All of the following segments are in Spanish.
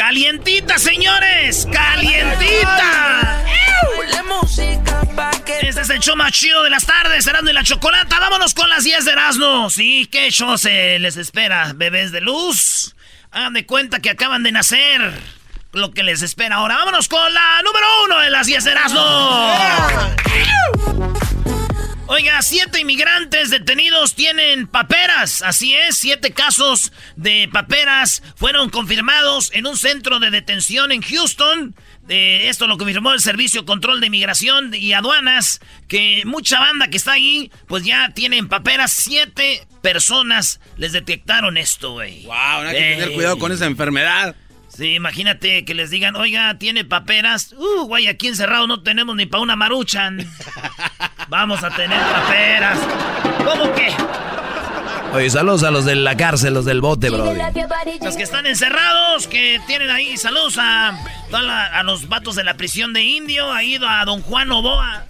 ¡Calientita, señores! ¡Calientita! Este es el show más chido de las tardes, Erasmo y la Chocolata. Vámonos con las 10 de Erasmo. Sí, qué show se les espera, bebés de luz. Hagan de cuenta que acaban de nacer. Lo que les espera ahora. Vámonos con la número uno de las 10 de Erasmo. Oiga, siete inmigrantes detenidos tienen paperas. Así es, siete casos de paperas fueron confirmados en un centro de detención en Houston. Eh, esto lo confirmó el Servicio Control de Inmigración y Aduanas, que mucha banda que está ahí, pues ya tienen paperas. Siete personas les detectaron esto, güey. Wow, hay que tener cuidado con esa enfermedad. Sí, imagínate que les digan, oiga, tiene paperas. Uh, güey, aquí encerrado no tenemos ni para una maruchan. Vamos a tener paperas. ¿Cómo que? Oye, saludos a los de la cárcel, los del bote, bro. Los que están encerrados, que tienen ahí, saludos a, a los vatos de la prisión de Indio, ha ido a don Juan Oboa.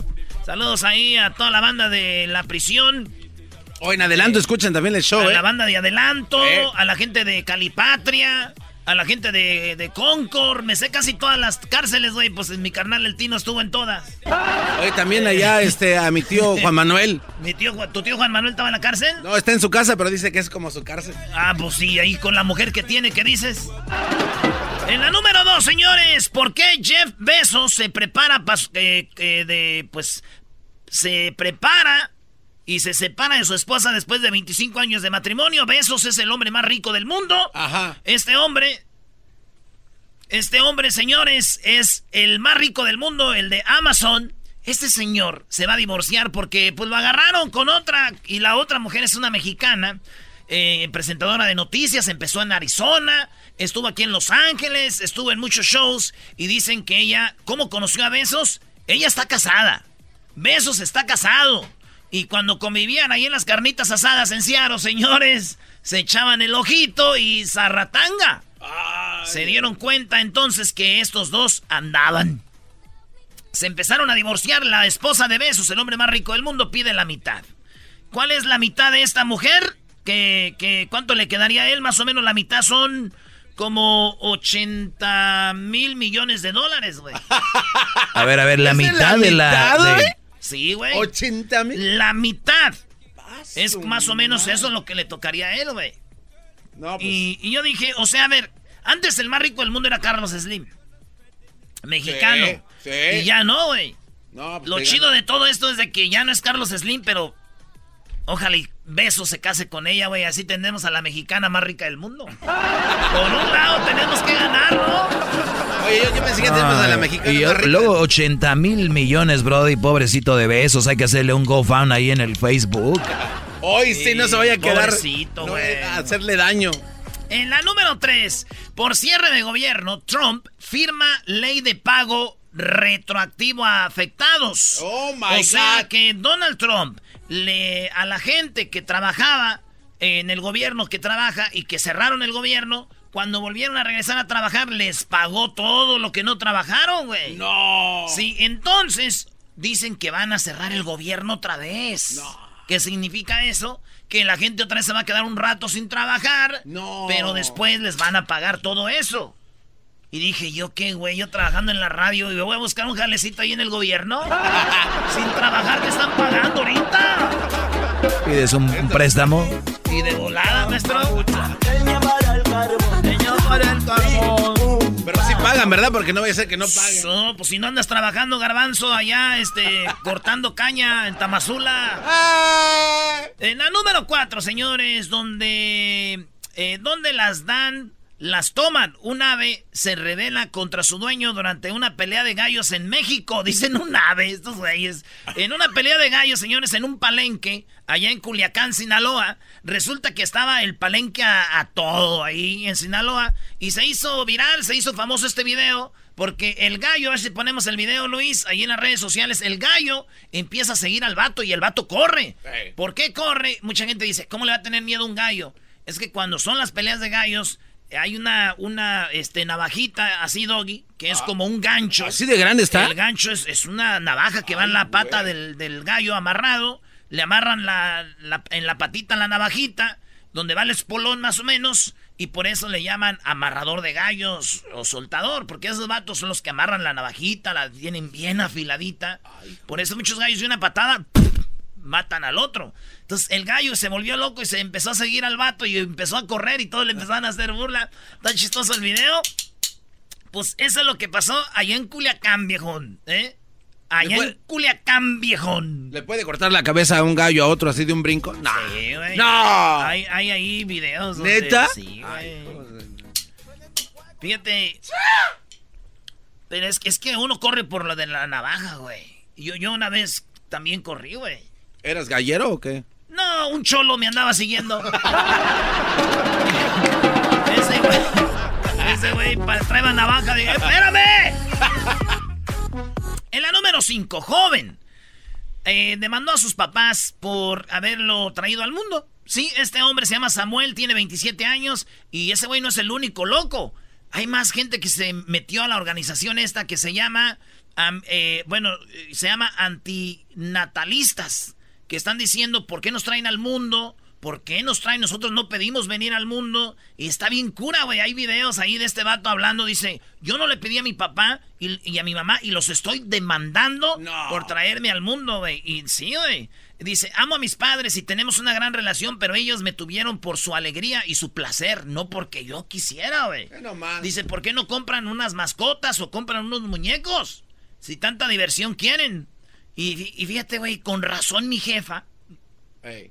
Saludos ahí a toda la banda de la prisión. Hoy en adelanto escuchan también el show, A ¿eh? la banda de adelanto, Eh. a la gente de Calipatria, a la gente de, de Concord. Me sé casi todas las cárceles, güey. Pues mi carnal el Tino estuvo en todas. Oye, también allá este, a mi tío Juan Manuel. Mi tío, ¿Tu tío Juan Manuel estaba en la cárcel? No, está en su casa, pero dice que es como su cárcel. Ah, pues sí, ahí con la mujer que tiene, ¿qué dices? En la número dos, señores, ¿por qué Jeff Bezos se prepara para de, pues, se prepara y se separa de su esposa después de 25 años de matrimonio? Bezos es el hombre más rico del mundo. Ajá. Este hombre, este hombre, señores, es el más rico del mundo, el de Amazon. Este señor se va a divorciar porque pues lo agarraron con otra y la otra mujer es una mexicana, eh, presentadora de noticias, empezó en Arizona, estuvo aquí en Los Ángeles, estuvo en muchos shows y dicen que ella, ¿cómo conoció a Besos? Ella está casada. Besos está casado. Y cuando convivían ahí en las carnitas asadas en Seattle, señores, se echaban el ojito y zarratanga. Se dieron cuenta entonces que estos dos andaban. Se empezaron a divorciar. La esposa de Besos, el hombre más rico del mundo, pide la mitad. ¿Cuál es la mitad de esta mujer? que, que ¿Cuánto le quedaría a él? Más o menos la mitad son como 80 mil millones de dólares, güey. A ver, a ver, la ¿Es de la mitad de la. mitad, de- güey? Sí, güey. 80 mil. La mitad. Es más o menos eso lo que le tocaría a él, güey. No, pues. Y, y yo dije, o sea, a ver, antes el más rico del mundo era Carlos Slim. Mexicano. Sí, sí. Y ya no, güey. no, pues Lo chido de todo esto es de que ya no es Carlos Slim, pero ojalá y Beso se case con ella, güey. Así tenemos a la mexicana más rica del mundo. Por un lado tenemos que ganar, ¿no? Oye, yo, yo pensé que tenemos a la mexicana. Y yo- luego 80 mil millones, Brody, pobrecito de besos. Hay que hacerle un GoFund ahí en el Facebook. Hoy sí, no se vaya a quedar. Pobrecito, no, güey. a hacerle daño. En la número 3, por cierre de gobierno, Trump firma ley de pago retroactivo a afectados. Oh, my o sea God. que Donald Trump le a la gente que trabajaba en el gobierno que trabaja y que cerraron el gobierno, Cuando volvieron a regresar a trabajar, les pagó todo lo que no trabajaron, güey. No. Sí, entonces dicen que van a cerrar el gobierno otra vez. No. ¿Qué significa eso? Que la gente otra vez se va a quedar un rato sin trabajar. No. Pero después les van a pagar todo eso. Y dije, ¿yo qué, güey? Yo trabajando en la radio y me voy a buscar un jalecito ahí en el gobierno. Sin trabajar, ¿qué están pagando ahorita? ¿Pides un, un préstamo? Y de volada, maestro. Pagan, ¿verdad? Porque no vaya a ser que no paguen. No, pues si no andas trabajando, garbanzo, allá, este, cortando caña en Tamazula. En la número cuatro, señores, donde, eh, donde las dan las toman. Un ave se revela contra su dueño durante una pelea de gallos en México. Dicen un ave, estos güeyes. En una pelea de gallos, señores, en un palenque, allá en Culiacán, Sinaloa. Resulta que estaba el palenque a, todo ahí en Sinaloa. Y se hizo viral, se hizo famoso este video. Porque el gallo, a ver si ponemos el video, Luis, ahí en las redes sociales, el gallo empieza a seguir al vato y el vato corre. ¿Por qué corre? Mucha gente dice, ¿cómo le va a tener miedo a un gallo? Es que cuando son las peleas de gallos, hay una, una este, navajita así, doggy, que es ah. como un gancho. ¿Así de grande está? El gancho es, una navaja que va en la pata del, gallo amarrado. Le amarran la, en la patita la navajita, donde va el espolón más o menos. Y por eso le llaman amarrador de gallos o soltador, porque esos vatos son los que amarran la navajita, la tienen bien afiladita. Por eso muchos gallos de una patada matan al otro. Entonces el gallo se volvió loco y se empezó a seguir al vato y empezó a correr y todos le empezaron a hacer burla. Tan chistoso el video. Pues eso es lo que pasó allá en Culiacán, viejón. ¿eh? Allá en Culiacán, viejón. ¿Le puede cortar la cabeza a un gallo a otro así de un brinco? No. Sí, güey. No. Hay, hay ahí videos. ¿Neta? sí, güey. Fíjate. Pero es, es que uno corre por lo de la navaja, güey. Yo, yo una vez también corrí, güey. ¿Eras gallero o qué? No, un cholo me andaba siguiendo. ese güey. Ese güey traeba navaja. Dije, ¡espérame! En la número 5, joven. Eh, demandó a sus papás por haberlo traído al mundo. Sí, este hombre se llama Samuel, tiene 27 años y ese güey no es el único loco. Hay más gente que se metió a la organización esta que se llama, eh, bueno, se llama antinatalistas que están diciendo por qué nos traen al mundo, por qué nos traen, nosotros no pedimos venir al mundo. Y está bien cura, güey. Hay videos ahí de este vato hablando, dice, yo no le pedí a mi papá y, a mi mamá y los estoy demandando por traerme al mundo, güey. Y sí, güey. Dice, amo a mis padres y tenemos una gran relación, pero ellos me tuvieron por su alegría y su placer, no porque yo quisiera, güey. Dice, ¿por qué no compran unas mascotas o compran unos muñecos? Si tanta diversión quieren. Y, fíjate, güey, con razón mi jefa,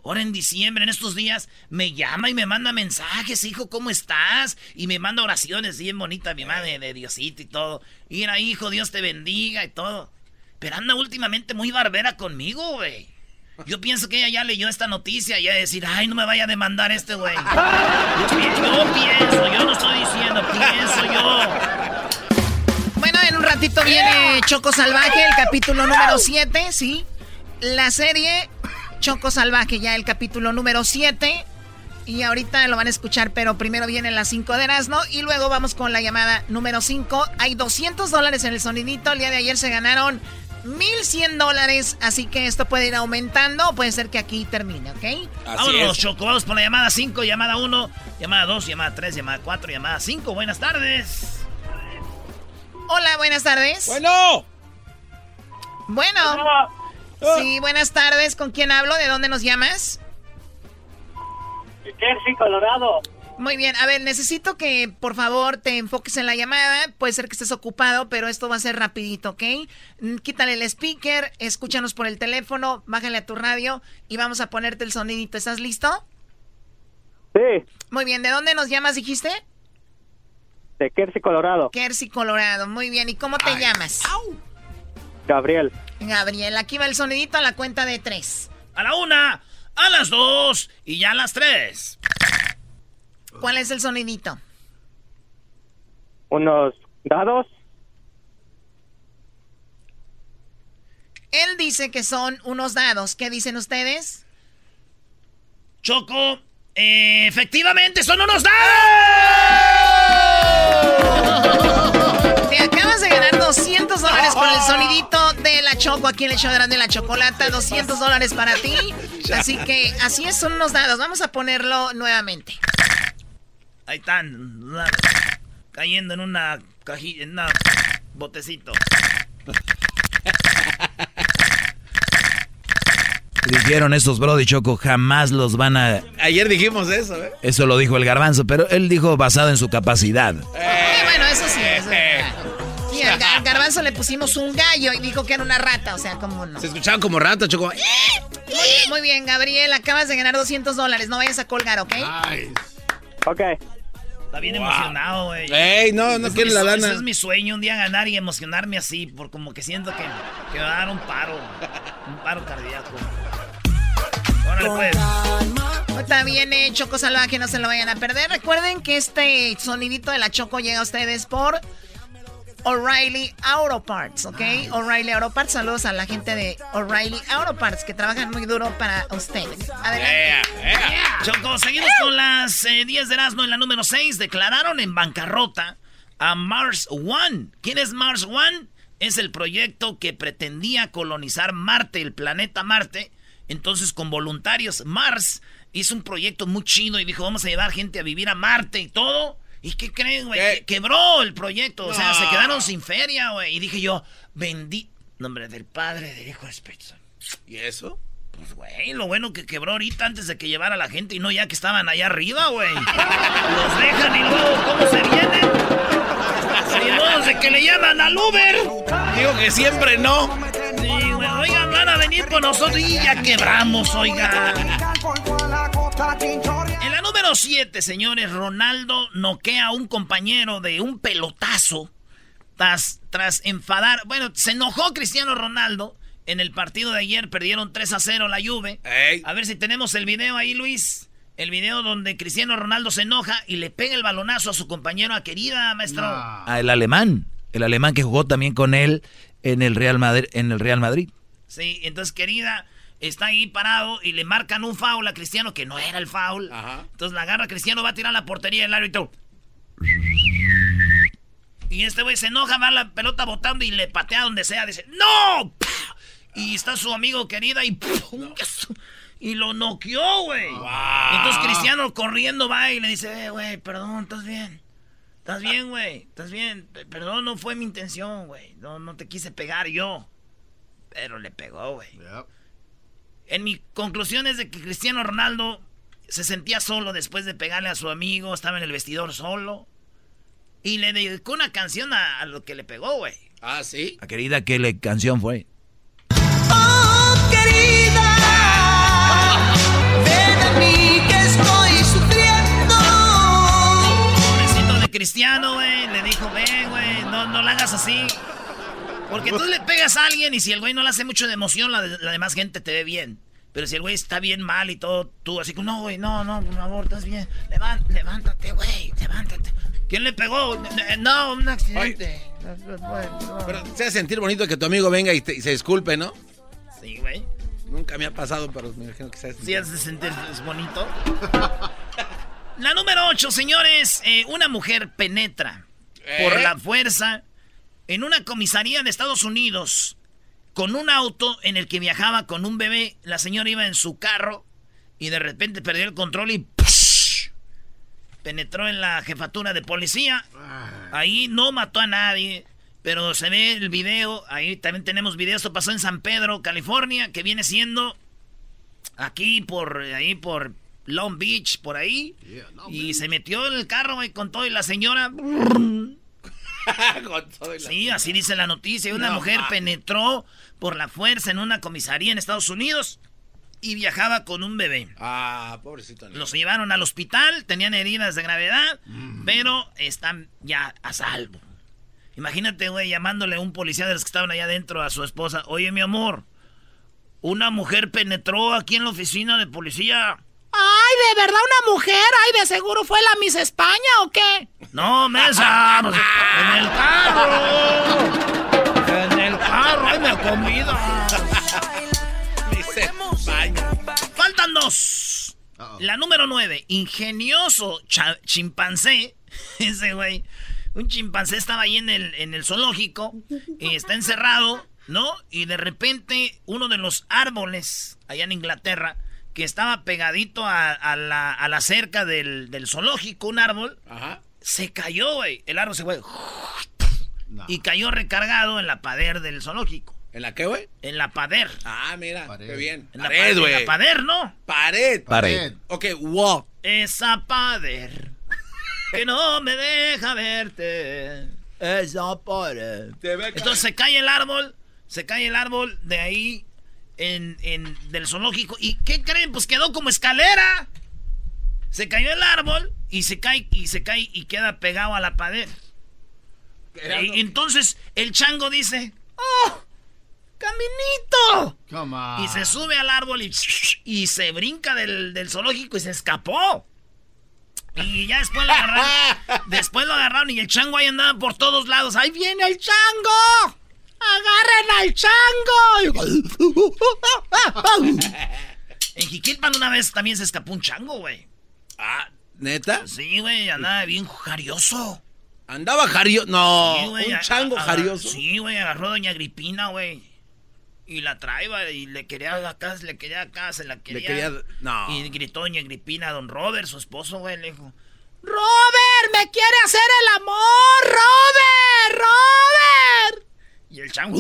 ahora en diciembre, en estos días, me llama y me manda mensajes, hijo, ¿cómo estás? Y me manda oraciones bien bonitas, mi madre, de Diosito y todo. Mira, hijo, Dios te bendiga y todo. Pero anda últimamente muy barbera conmigo, güey. Yo pienso que ella ya leyó esta noticia y ya decir, ay, no me vaya a demandar este güey. yo pienso, yo no estoy diciendo, pienso yo ratito viene Choco Salvaje, el capítulo número 7, ¿sí? La serie Choco Salvaje, ya el capítulo número 7. Y ahorita lo van a escuchar, pero primero vienen las 5 de Erasmo y luego vamos con la llamada número 5. Hay 200 dólares en el sonidito. El día de ayer se ganaron 1100 dólares, así que esto puede ir aumentando. Puede ser que aquí termine, ¿ok? Vámonos, Choco. Vamos por la llamada 5, llamada 1, llamada 2, llamada 3, llamada 4, llamada 5. Buenas tardes. Hola, buenas tardes. Bueno. Bueno. Sí, buenas tardes. ¿Con quién hablo? ¿De dónde nos llamas? Jersey, Colorado. Muy bien, a ver, necesito que por favor te enfoques en la llamada. Puede ser que estés ocupado, pero esto va a ser rapidito, ¿ok? Mm, quítale el speaker, escúchanos por el teléfono, bájale a tu radio y vamos a ponerte el sonidito. ¿Estás listo? Sí. Muy bien, ¿de dónde nos llamas, dijiste? De Kersey, Colorado. Kersey, Colorado. Muy bien. ¿Y cómo te llamas? Gabriel. Gabriel. Aquí va el sonidito a la cuenta de tres. A la una, a las dos y ya a las tres. ¿Cuál es el sonidito? Unos dados. Él dice que son unos dados. ¿Qué dicen ustedes? Choco, efectivamente son unos dados. Te acabas de ganar 200 dólares con el sonidito de la Choco aquí en el show de la Chocolata. 200 dólares para ti. Así que así es, son unos dados. Vamos a ponerlo nuevamente. Ahí están. Cayendo en una cajilla, en un botecito. Dijeron estos Brody Choco, jamás los van a... Ayer dijimos eso, ¿eh? Eso lo dijo el garbanzo, pero él dijo basado en su capacidad. Eh, bueno, eso sí. Eso sí, al, garbanzo le pusimos un gallo y dijo que era una rata, o sea, como no. Se escuchaban como rata, Choco. Muy, muy, bien, Gabriel, acabas de ganar 200 dólares, no vayas a colgar, ¿ok? Ay. Ok. Está bien emocionado, güey. Ey, no, no quiere la lana. Ese es mi sueño, un día ganar y emocionarme así, por como que siento que, que me va a dar un paro, un paro cardíaco. Órale, pues. Está bien, eh, Choco Salvaje, no se lo vayan a perder. Recuerden que este sonidito de la Choco llega a ustedes por O'Reilly Auto Parts, ¿ok? O'Reilly Auto Parts, saludos a la gente de O'Reilly Auto Parts que trabajan muy duro para ustedes. Adelante. Choco, seguimos con las 10 eh, de Erasmo en la número 6. Declararon en bancarrota a Mars One. ¿Quién es Mars One? Es el proyecto que pretendía colonizar Marte, el planeta Marte. Entonces, con voluntarios, Mars hizo un proyecto muy chido y dijo, vamos a llevar gente a vivir a Marte y todo. ¿Y qué creen, güey? quebró el proyecto. O sea, se quedaron sin feria, güey. Y dije yo, bendito. Nombre del Padre, del Hijo de Espíritu ¿Y eso? Pues, güey, lo bueno que quebró ahorita antes de que llevara a la gente y no ya que estaban allá arriba, güey. Los dejan y luego, ¿cómo se vienen? Y luego de que le llaman al Uber. Digo que siempre no. Sí, venir por nosotros y ya quebramos, oigan. En la número 7, señores, Ronaldo noquea a un compañero de un pelotazo tras, tras enfadar. Bueno, se enojó Cristiano Ronaldo. En el partido de ayer perdieron 3 a 0 la Juve. A ver si tenemos el video ahí, Luis. El video donde Cristiano Ronaldo se enoja y le pega el balonazo a su compañero a querida, maestro. A el alemán. El alemán que jugó también con él en el Real Madrid. En el Real Madrid. Sí, entonces, querida, está ahí parado y le marcan un foul a Cristiano que no era el foul. Entonces la agarra Cristiano, va a tirar la portería del árbitro. Y este güey se enoja, va la pelota botando y le patea donde sea. Dice, ¡No! Y está su amigo querida y... Y lo noqueó, güey. Entonces Cristiano corriendo va y le dice, eh, güey, perdón, ¿estás bien? ¿Estás bien, güey? ¿Estás bien? Perdón, no fue mi intención, güey. No, no te quise pegar yo. Pero le pegó, güey. En mi conclusión es de que Cristiano Ronaldo se sentía solo después de pegarle a su amigo, estaba en el vestidor solo. Y le dedicó una canción a, lo que le pegó, güey. Ah, sí. A querida, ¿qué le canción fue? Oh, querida, ven a mí que estoy sufriendo. Pobrecito de Cristiano, güey, le dijo, ven, güey, no, no la hagas así. Porque tú le pegas a alguien y si el güey no le hace mucho de emoción, la, demás gente te ve bien. Pero si el güey está bien mal y todo, tú así como, no, güey, no, no, por favor, estás bien. levántate, güey, levántate. ¿Quién le pegó? No, un accidente. Pero se hace sentir bonito que tu amigo venga y, se disculpe, ¿no? Sí, güey. Nunca me ha pasado, pero me imagino que se hace Sí, hace sentir bonito. la número 8, señores. Eh, una mujer penetra por ¿Eh? la fuerza en una comisaría de Estados Unidos con un auto en el que viajaba con un bebé. La señora iba en su carro y de repente perdió el control y penetró en la jefatura de policía. Ahí no mató a nadie, pero se ve el video. Ahí también tenemos video. Esto pasó en San Pedro, California, que viene siendo aquí por ahí por Long Beach, por ahí. y se metió en el carro con todo y la señora sí, así dice la noticia. Una mujer penetró por la fuerza en una comisaría en Estados Unidos y viajaba con un bebé. Ah, pobrecito. Los llevaron al hospital, tenían heridas de gravedad, mm. pero están ya a salvo. Imagínate, güey, llamándole a un policía de los que estaban allá adentro a su esposa. Oye, mi amor, una mujer penetró aquí en la oficina de policía. Ay, ¿de verdad una mujer? Ay, de seguro fue la Miss España o qué? No, mesa, pues, en el carro. En el carro, ay, me convida. Miss España. Faltan dos. La número nueve, ingenioso chimpancé. Ese güey. un chimpancé estaba ahí en el, en el zoológico, y está encerrado, ¿no? Y de repente uno de los árboles allá en Inglaterra, que estaba pegadito a, a la, a la cerca del, del zoológico, un árbol, Ajá. se cayó, güey. El árbol se fue. Y cayó recargado en la pader del zoológico. ¿En la qué, güey? En la pader. Ah, mira, qué bien. En la, Pared, pared, en güey. la pader, ¿no? Pared. Pared. Ok, wall. Esa pader que no me deja verte. Esa pared. Entonces se cae el árbol, se cae el árbol de ahí en, en- del zoológico. ¿Y qué creen? Pues quedó como escalera. Se cayó el árbol y se cae y se cae y queda pegado a la pared. Y entonces el chango dice, ¡Oh! ¡Caminito! Y se sube al árbol y, y se brinca del, del zoológico y se escapó. Y ya después lo agarraron. después lo agarraron y el chango ahí andaba por todos lados. ¡Ahí viene el chango! ¡Agarren al chango! en Jiquilpan una vez también se escapó un chango, güey. Ah, ¿neta? Sí, güey, andaba bien jarioso. Andaba jarioso. No, Sí, un chango jarioso. Sí, güey, agarró a Doña Agripina, güey. Y la traía y le quería acá, le quería acá, se la quería. quería- no. Y gritó Doña Agripina a don Robert, su esposo, güey, le dijo: ¡Robert, me quiere hacer el amor! ¡Robert! ¡Robert! Y el chango.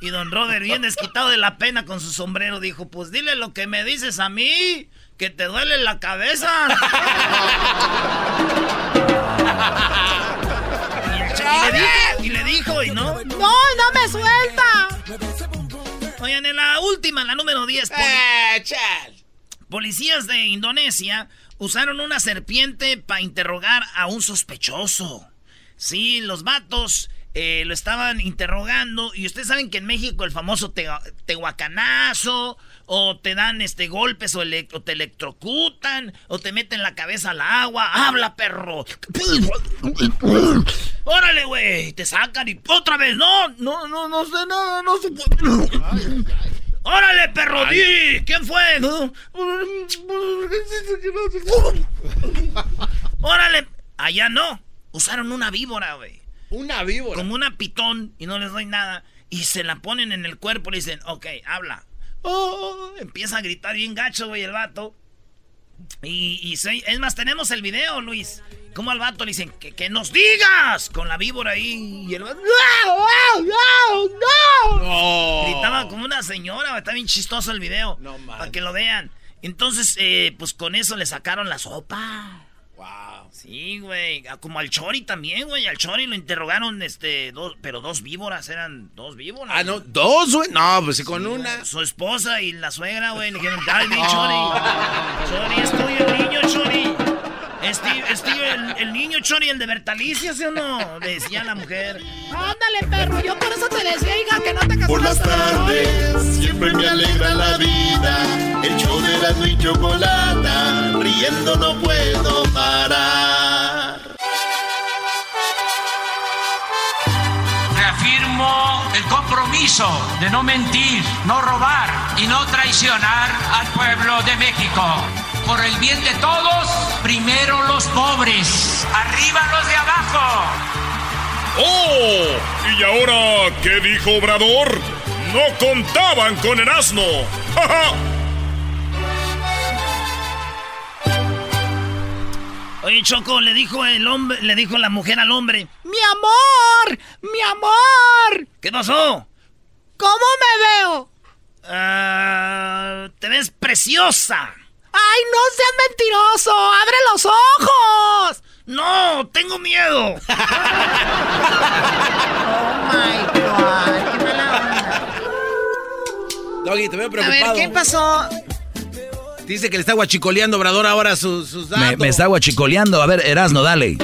Y don Robert, bien desquitado de la pena con su sombrero, dijo: Pues dile lo que me dices a mí, que te duele la cabeza. Y, el cha- y le dijo, y le dijo, y no. ¡No, no me suelta! Oigan, en la última, la número 10. poli- Eh, chal. Policías de Indonesia usaron una serpiente para interrogar a un sospechoso. Sí, los vatos eh, lo estaban interrogando. Y ustedes saben que en México el famoso te- tehuacanazo, o te dan este golpes, o, ele- o te electrocutan, o te meten la cabeza al agua. ¡Habla, perro! ¡Órale, güey! Te sacan y otra vez. No, no, no, no sé nada, no sé. ¡Órale, perro! di! ¿Quién fue? ¡Órale! Allá no. Usaron una víbora, güey. Una víbora. Como una pitón y no les doy nada. Y se la ponen en el cuerpo y le dicen, ok, habla. Oh, empieza a gritar bien gacho, güey, el vato. Y, y se- es más, tenemos el video, Luis. Como al vato le dicen, que, que nos digas con la víbora ahí. Y el vato, ¡No, no, no, no! Gritaba como una señora, está bien chistoso el video. No manches. para que lo vean. Entonces, eh, pues con eso le sacaron la sopa. Wow. Sí, güey. Ah, Como al Chori también, güey. Al Chori lo interrogaron, este, dos, pero dos víboras, eran dos víboras. Ah, no, dos, güey. No, pues sí, con una. Su esposa y la suegra, güey, le dijeron, dale, Chori. Chori, es tuyo el niño, Chori. Es tío el, el niño, Chori, el de Bertalicia, ¿sí o no? Decía la mujer. Ándale, perro, yo por eso te decía, hija, que no te Por las tardes siempre me alegra la vida. El show de la y chocolata, riendo no puedo parar. Reafirmo el compromiso de no mentir, no robar y no traicionar al pueblo de México. Por el bien de todos, arriba los de abajo. ¡Oh! ¿Y ahora qué dijo Obrador? No contaban con el asno. ¡Ja, ja! Oye, Choco, le dijo el hombre, le dijo la mujer al hombre, ¡Mi amor! ¡Mi amor! ¿Qué pasó? ¿Cómo me veo? Ah, te ves preciosa. ¡Ay, no seas mentiroso! ¡Abre los ojos! No, tengo miedo. Doggy, te veo A preocupado. ver, ¿qué pasó? Dice que le está guachicoleando Obrador ahora sus, sus datos. Me, me está guachicoleando. A ver, Erasno, dale.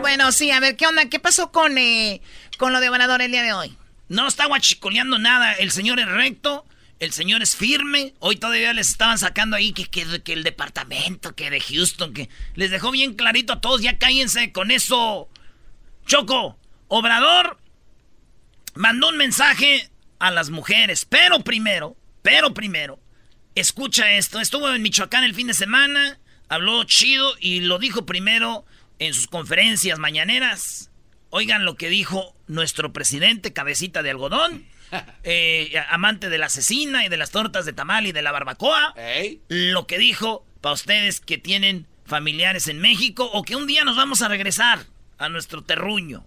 Bueno, sí, a ver, ¿qué onda? ¿Qué pasó con, eh, con lo de Obrador el día de hoy? No está guachicoleando nada. El señor es recto. El señor es firme. Hoy todavía les estaban sacando ahí que, que, el departamento, que de Houston, que les dejó bien clarito a todos. Ya cállense con eso. Choco, Obrador mandó un mensaje a las mujeres. Pero primero, pero primero, escucha esto. Estuvo en Michoacán el fin de semana. Habló chido y lo dijo primero en sus conferencias mañaneras. Oigan lo que dijo nuestro presidente, cabecita de algodón, eh, amante de la asesina y de las tortas de tamal y de la barbacoa. Lo que dijo para ustedes que tienen familiares en México o que un día nos vamos a regresar a nuestro terruño.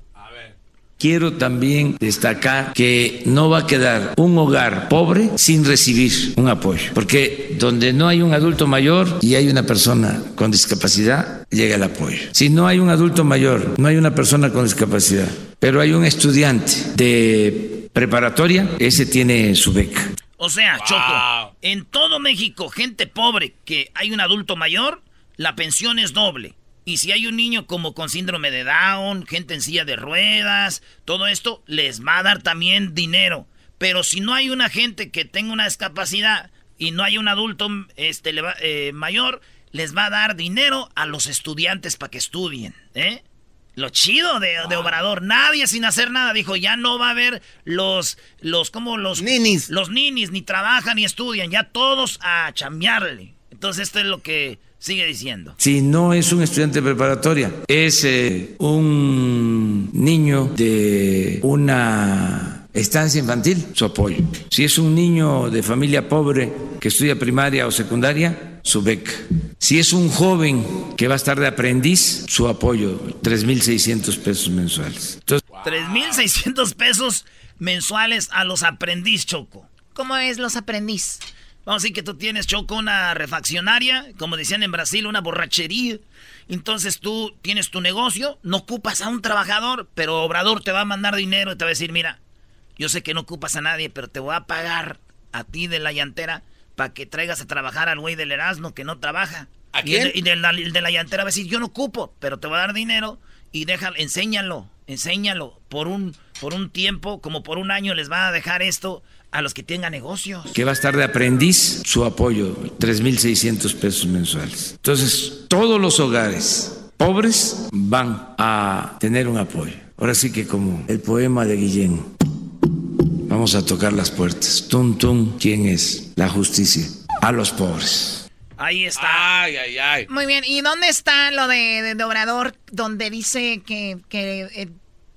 Quiero también destacar que no va a quedar un hogar pobre sin recibir un apoyo, porque donde no hay un adulto mayor y hay una persona con discapacidad, llega el apoyo. Si no hay un adulto mayor, no hay una persona con discapacidad, pero hay un estudiante de preparatoria, ese tiene su beca. O sea, Choco, en todo México, gente pobre que hay un adulto mayor, la pensión es doble. Y si hay un niño como con síndrome de Down, gente en silla de ruedas, todo esto les va a dar también dinero. Pero si no hay una gente que tenga una discapacidad y no hay un adulto este, eh, mayor, les va a dar dinero a los estudiantes para que estudien. ¿eh? Lo chido de, Obrador, nadie sin hacer nada dijo, ya no va a haber los, los, como los ninis. Los ninis, ni trabajan ni estudian, ya todos a chambearle. Entonces esto es lo que Sigue diciendo. Si no es un estudiante de preparatoria, es eh, un niño de una estancia infantil, su apoyo. Si es un niño de familia pobre que estudia primaria o secundaria, su beca. Si es un joven que va a estar de aprendiz, su apoyo, 3.600 pesos mensuales. Entonces, 3.600 pesos mensuales a los aprendiz, Choco. ¿Cómo es los aprendiz? Vamos a decir que tú tienes, Choco, una refaccionaria, como decían en Brasil, una borrachería. Entonces tú tienes tu negocio, no ocupas a un trabajador, pero Obrador te va a mandar dinero y te va a decir, mira, yo sé que no ocupas a nadie, pero te voy a pagar a ti de la llantera para que traigas a trabajar al güey del Erasmo que no trabaja. ¿A quién? Y, de, la, de, la, llantera va a decir, yo no ocupo, pero te voy a dar dinero y déjalo, enséñalo, enséñalo. Por un, por un tiempo, como por un año les va a dejar esto a los que tengan negocios. Que va a estar de aprendiz, su apoyo, 3.600 pesos mensuales. Entonces, todos los hogares pobres van a tener un apoyo. Ahora sí que como el poema de Guillén, vamos a tocar las puertas. Tum, tum, ¿quién es? La justicia. A los pobres. Ahí está. Ay, ay, ay. Muy bien. ¿Y dónde está lo de, de, Obrador donde dice que, que eh,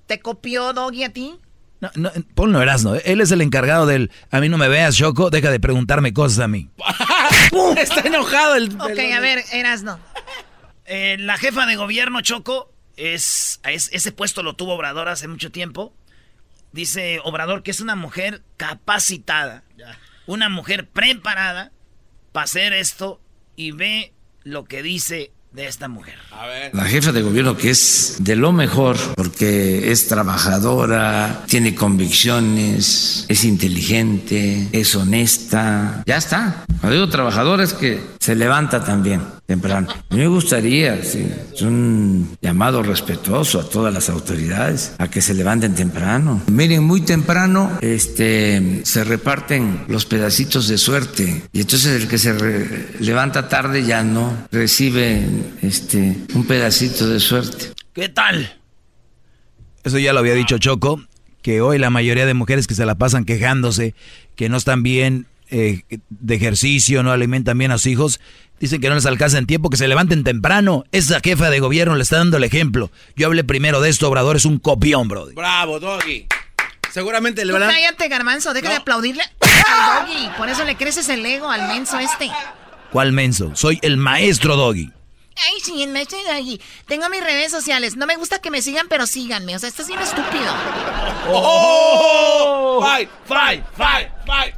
te copió Doggy a ti? No, no, ponlo Erasno. Él es el encargado del. A mí no me veas, Choco. Deja de preguntarme cosas a mí. Está enojado el. Ok, a ver, Erasno. Eh, la jefa de gobierno, Choco, es, ese puesto lo tuvo Obrador hace mucho tiempo. Dice Obrador que es una mujer capacitada, una mujer preparada para hacer esto y ve lo que dice de esta mujer. La jefa de gobierno que es de lo mejor porque es trabajadora, tiene convicciones, es inteligente, es honesta. Ya está. Cuando digo trabajadora es que se levanta también temprano. A mí me gustaría, sí, es un llamado respetuoso a todas las autoridades a que se levanten temprano. Miren, muy temprano este, se reparten los pedacitos de suerte y entonces el que se levanta tarde ya no recibe este, un pedacito de suerte. ¿Qué tal? Eso ya lo había dicho Choco, que hoy la mayoría de mujeres que se la pasan quejándose, que no están bien eh, de ejercicio, no alimentan bien a sus hijos, dicen que no les alcanza en tiempo, que se levanten temprano. Esa jefa de gobierno le está dando el ejemplo. Yo hablé primero de esto, Obrador es un copión, bro. Bravo, Doggy. Seguramente le van a... Cállate, garmanzo, deja de aplaudirle al Doggy. Por eso le creces el ego al menso este. ¿Cuál menso? Soy el maestro Doggy. Ay, sí, el maestro Doggy. Tengo mis redes sociales. No me gusta que me sigan, pero síganme. O sea, estás bien estúpido. ¡Oh! ¡Fight, fight, fight, fight!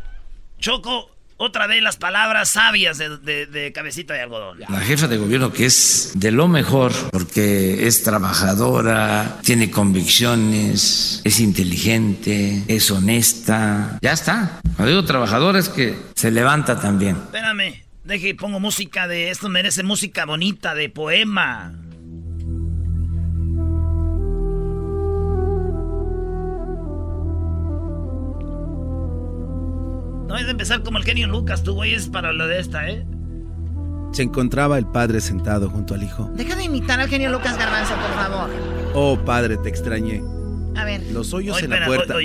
Choco, otra de las palabras sabias de, cabecita de algodón. La jefa de gobierno que es de lo mejor porque es trabajadora, tiene convicciones, es inteligente, es honesta. Ya está. Cuando digo trabajadora es que se levanta también. Espérame, deje y pongo música de esto, merece música bonita, de poema. No es de empezar como el genio Lucas, tú, güey, es para lo de esta, ¿eh? Se encontraba el padre sentado junto al hijo. Deja de imitar al genio Lucas Garbanzo, por favor. Oh, padre, te extrañé. A ver. Los hoyos en la puerta.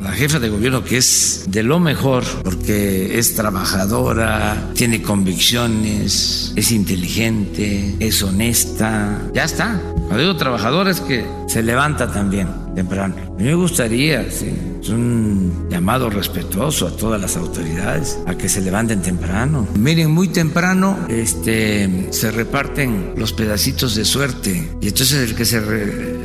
La jefa de gobierno que es de lo mejor porque es trabajadora, tiene convicciones, es inteligente, es honesta. Ya está. Cuando digo trabajador es que se levanta también temprano. A mí me gustaría, sí, es un llamado respetuoso a todas las autoridades a que se levanten temprano. Miren, muy temprano este, se reparten los pedacitos de suerte y entonces el que se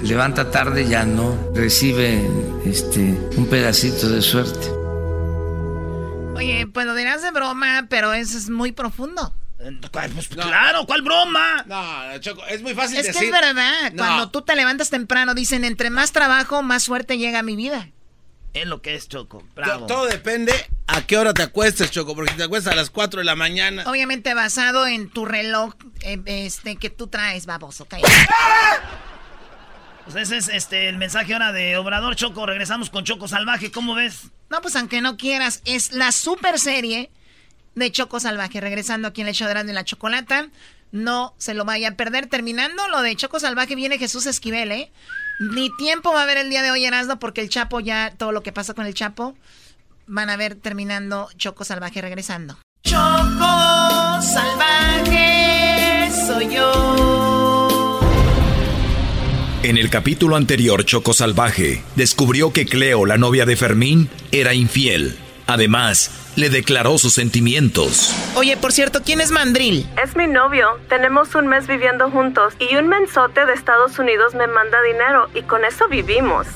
levanta tarde ya no recibe este, un pedacito de suerte. Oye, pues lo dirás de broma, pero eso es muy profundo. Pues, claro, ¿cuál broma? No, Choco, es muy fácil es decir. Es que es verdad. Cuando tú te levantas temprano, dicen, entre más trabajo, más suerte llega a mi vida. Es lo que es, Choco. Bravo. Todo, depende a qué hora te acuestes, Choco, porque si te acuestas a las 4 de la mañana. Obviamente basado en tu reloj eh, este, que tú traes, baboso. Pues ese es este, el mensaje ahora de Obrador Choco. Regresamos con Choco Salvaje. ¿Cómo ves? No, pues aunque no quieras, es la super serie de Choco Salvaje. Regresando aquí en el show de la Chocolata. No se lo vaya a perder. Terminando lo de Choco Salvaje, viene Jesús Esquivel, ¿eh? Ni tiempo va a haber el día de hoy, Erasmo, porque el Chapo ya, todo lo que pasa con el Chapo, van a ver terminando Choco Salvaje regresando. Choco Salvaje soy yo. En el capítulo anterior, Choco Salvaje descubrió que Cleo, la novia de Fermín, era infiel. Además, le declaró sus sentimientos. Oye, por cierto, ¿quién es Mandril? Es mi novio. Tenemos un mes viviendo juntos y un mensote de Estados Unidos me manda dinero y con eso vivimos.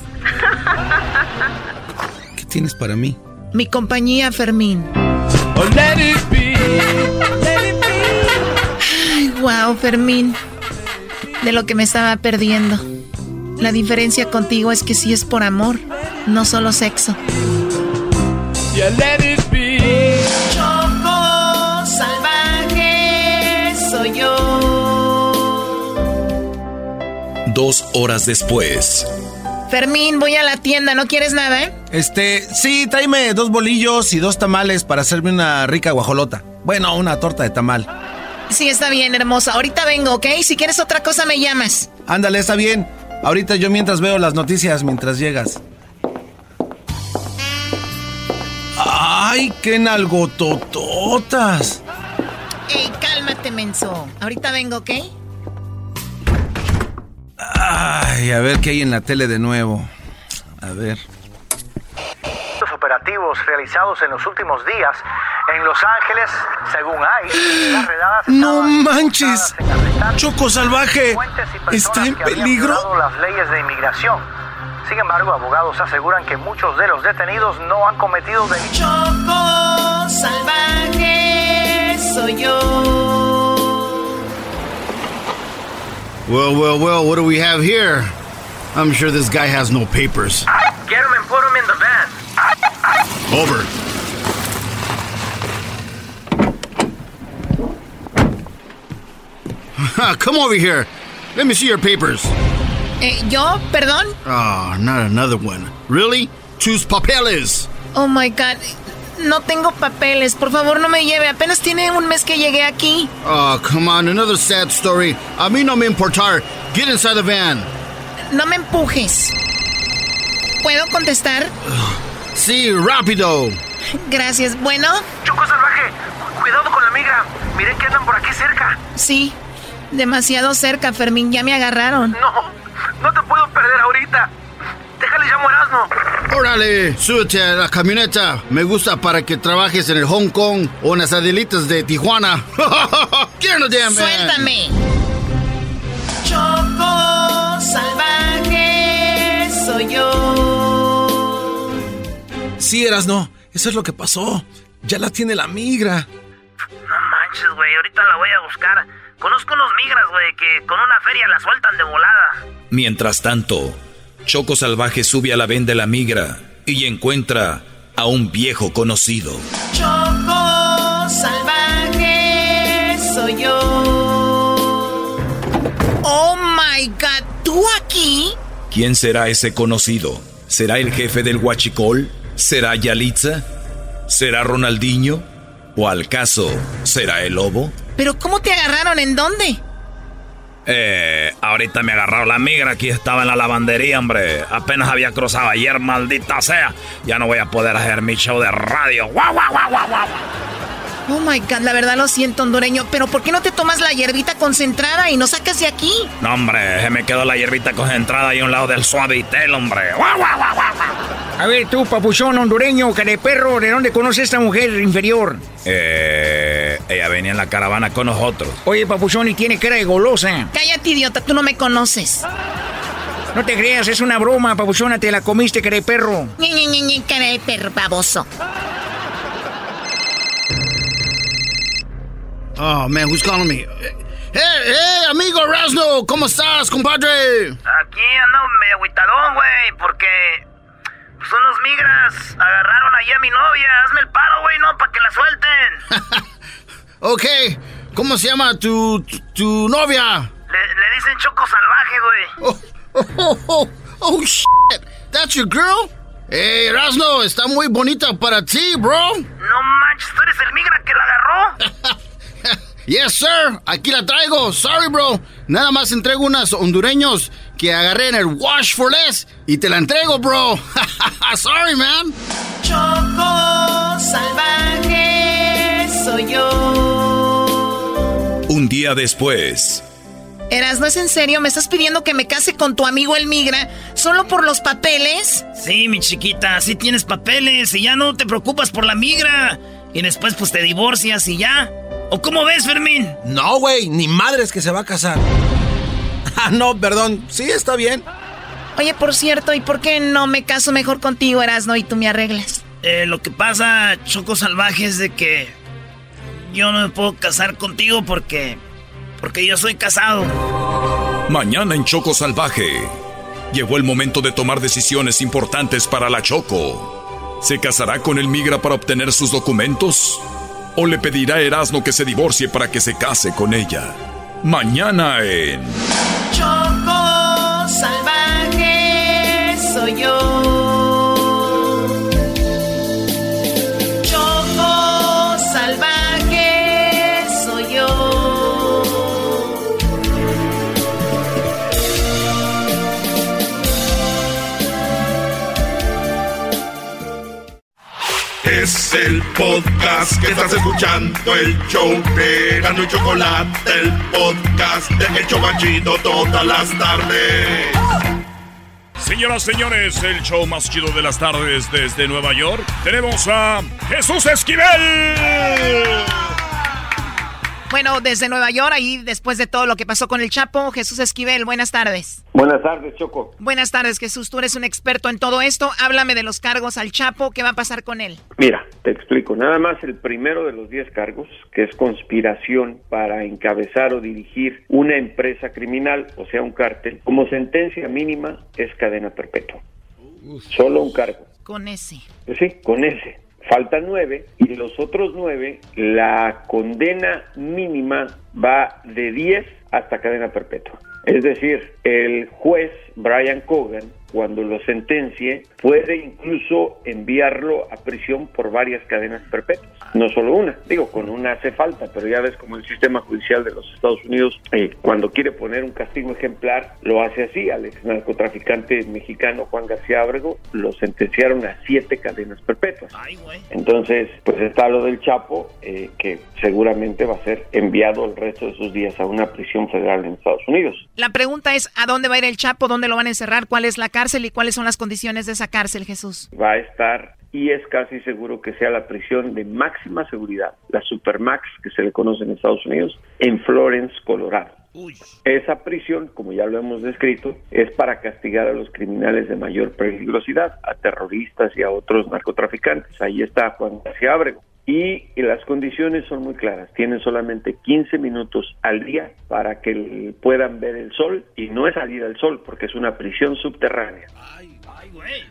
¿Qué tienes para mí? Mi compañía, Fermín. Oh, let it be, let it be. Ay, wow, Fermín. De lo que me estaba perdiendo. La diferencia contigo es que sí es por amor, no solo sexo. Yeah, let it be. Choco salvaje soy yo. Dos horas después. Fermín, voy a la tienda, ¿no quieres nada, eh? Este, sí, tráeme dos bolillos y dos tamales para hacerme una rica guajolota. Bueno, una torta de tamal. Sí, está bien, hermosa. Ahorita vengo, ¿ok? Si quieres otra cosa, me llamas. Ándale, está bien. Ahorita yo mientras veo las noticias mientras llegas. ¡Ay, qué nalgotototas! Ey, cálmate, menso. Ahorita vengo, ¿ok? Ay, a ver qué hay en la tele de nuevo. A ver. Operativos realizados en los últimos días en Los Ángeles, según hay, las redadas ¡No manches! ¡Choco salvaje! ¿Está en peligro? las leyes de inmigración. Sin embargo, abogados aseguran que muchos de los detenidos no han cometido delitos. Choco salvaje soy yo. Well, well, well, what do we have here? I'm sure this guy has no papers. Get him and put him in the van. Over. Come over here. Let me see your papers. Eh, ¿Yo? ¿Perdón? Oh, not another one. Really? Tus papeles. Oh my god. No tengo papeles. Por favor, no me lleve. Apenas tiene un mes que llegué aquí. Oh, come on. Another sad story. A mí no me importar. Get inside the van. No me empujes. ¿Puedo contestar? Sí, rápido. Gracias. Bueno. Choco salvaje. Cuidado con la migra. Miren que andan por aquí cerca. Sí. Demasiado cerca, Fermín. Ya me agarraron. No. No te puedo perder ahorita. Déjale llamo Erasmo. Órale, súbete a la camioneta. Me gusta para que trabajes en el Hong Kong o en las adelitas de Tijuana. Suéltame. Choco salvaje soy yo. Sí, Erasno. Eso es lo que pasó. Ya la tiene la migra. No manches, güey. Ahorita la voy a buscar. Conozco unos migras, güey, que con una feria la sueltan de volada. Mientras tanto, Choco Salvaje sube a la venda de la migra y encuentra a un viejo conocido. Choco Salvaje soy yo. Oh my god, ¿tú aquí? ¿Quién será ese conocido? ¿Será el jefe del Huachicol? ¿Será Yalitza? ¿Será Ronaldinho? ¿O al caso será el lobo? ¿Pero cómo te agarraron? ¿En dónde? Eh, ahorita me agarraron la migra, aquí estaba en la lavandería, hombre. Apenas había cruzado ayer, maldita sea. Ya no voy a poder hacer mi show de radio. ¡Guau, guau, guau, guau, guau! Oh my God, la verdad lo siento, hondureño. Pero ¿por qué no te tomas la hierbita concentrada y no sacas de aquí? No, hombre, se me quedó la hierbita concentrada ahí a un lado del suavitel, hombre. A ver, tú, papuchón hondureño, de perro, ¿de dónde conoces a esta mujer inferior? Eh, ella venía en la caravana con nosotros. Oye, papuchón, y tiene cara de golosa. Cállate, idiota, tú no me conoces. No te creas, es una broma, papuchona, te la comiste, cara de perro. Ñe, Ñe, Ñe, cara de perro, baboso. Oh, man, who's calling me? Hey, hey, amigo Erasno, ¿cómo estás, compadre? Aquí ando medio agüitadón, güey, porque pues, unos migras agarraron ahí a mi novia. Hazme el paro, güey, no, para que la suelten. Ok, ¿cómo se llama tu, tu, tu novia? Le, le dicen choco salvaje, güey. Oh, oh, oh, oh, shit. That's your girl? Hey, Erasno, está muy bonita para ti, bro. No manches, tú eres el migra que la agarró. Yes, sir. Aquí la traigo. Sorry, bro. Nada más entrego unas hondureños que agarré en el Wash for Less y te la entrego, bro. Sorry, man. Choco salvaje soy yo. Un día después. Eras, ¿no es en serio? ¿Me estás pidiendo que me case con tu amigo el migra solo por los papeles? Sí, mi chiquita, sí tienes papeles y ya no te preocupas por la migra. Y después pues te divorcias y ya. ¿O cómo ves, Fermín? No, güey, ni madres que se va a casar. Ah, no, perdón. Sí, está bien. Oye, por cierto, ¿y por qué no me caso mejor contigo, Erasno, y tú me arreglas? Eh, lo que pasa, Choco Salvaje, es de que yo no me puedo casar contigo porque... Porque yo soy casado. Mañana en Choco Salvaje. Llegó el momento de tomar decisiones importantes para la Choco. ¿Se casará con el migra para obtener sus documentos? ¿O le pedirá a Erasmo que se divorcie para que se case con ella? Mañana en... podcast que estás escuchando, el show de Gano y Chocolate, el podcast de El Chobachito todas las tardes. Señoras, señores, el show más chido de las tardes desde Nueva York. Tenemos a Jesús Esquivel. Bueno, desde Nueva York, ahí después de todo lo que pasó con el Chapo, Jesús Esquivel, buenas tardes. Buenas tardes, Choco. Buenas tardes, Jesús. Tú eres un experto en todo esto. Háblame de los cargos al Chapo. ¿Qué va a pasar con él? Mira, te explico. Nada más el primero de los 10 cargos, que es conspiración para encabezar o dirigir una empresa criminal, o sea, un cártel, como sentencia mínima es cadena perpetua. Solo un cargo. Con ese. Sí, con ese. Faltan nueve y los otros nueve, la condena mínima va de 10 hasta cadena perpetua. Es decir, el juez Brian Cogan, cuando lo sentencie, puede incluso enviarlo a prisión por varias cadenas perpetuas. No solo una, digo, con una hace falta, pero ya ves como el sistema judicial de los Estados Unidos, eh, cuando quiere poner un castigo ejemplar, lo hace así. Al ex narcotraficante mexicano Juan García Ábrego lo sentenciaron a siete cadenas perpetuas. Entonces, pues está lo del Chapo, eh, que seguramente va a ser enviado el resto de sus días a una prisión federal en Estados Unidos. La pregunta es, ¿a dónde va a ir el Chapo? ¿Dónde lo van a encerrar? ¿Cuál es la cárcel y cuáles son las condiciones de esa cárcel, Jesús? Va a estar y es casi seguro que sea la prisión de máxima seguridad, la Supermax que se le conoce en Estados Unidos, en Florence, Colorado. Esa prisión, como ya lo hemos descrito, es para castigar a los criminales de mayor peligrosidad, a terroristas y a otros narcotraficantes. Ahí está Juan García Ábrego. Y las condiciones son muy claras. Tienen solamente 15 minutos al día para que puedan ver el sol y no es salir al sol porque es una prisión subterránea.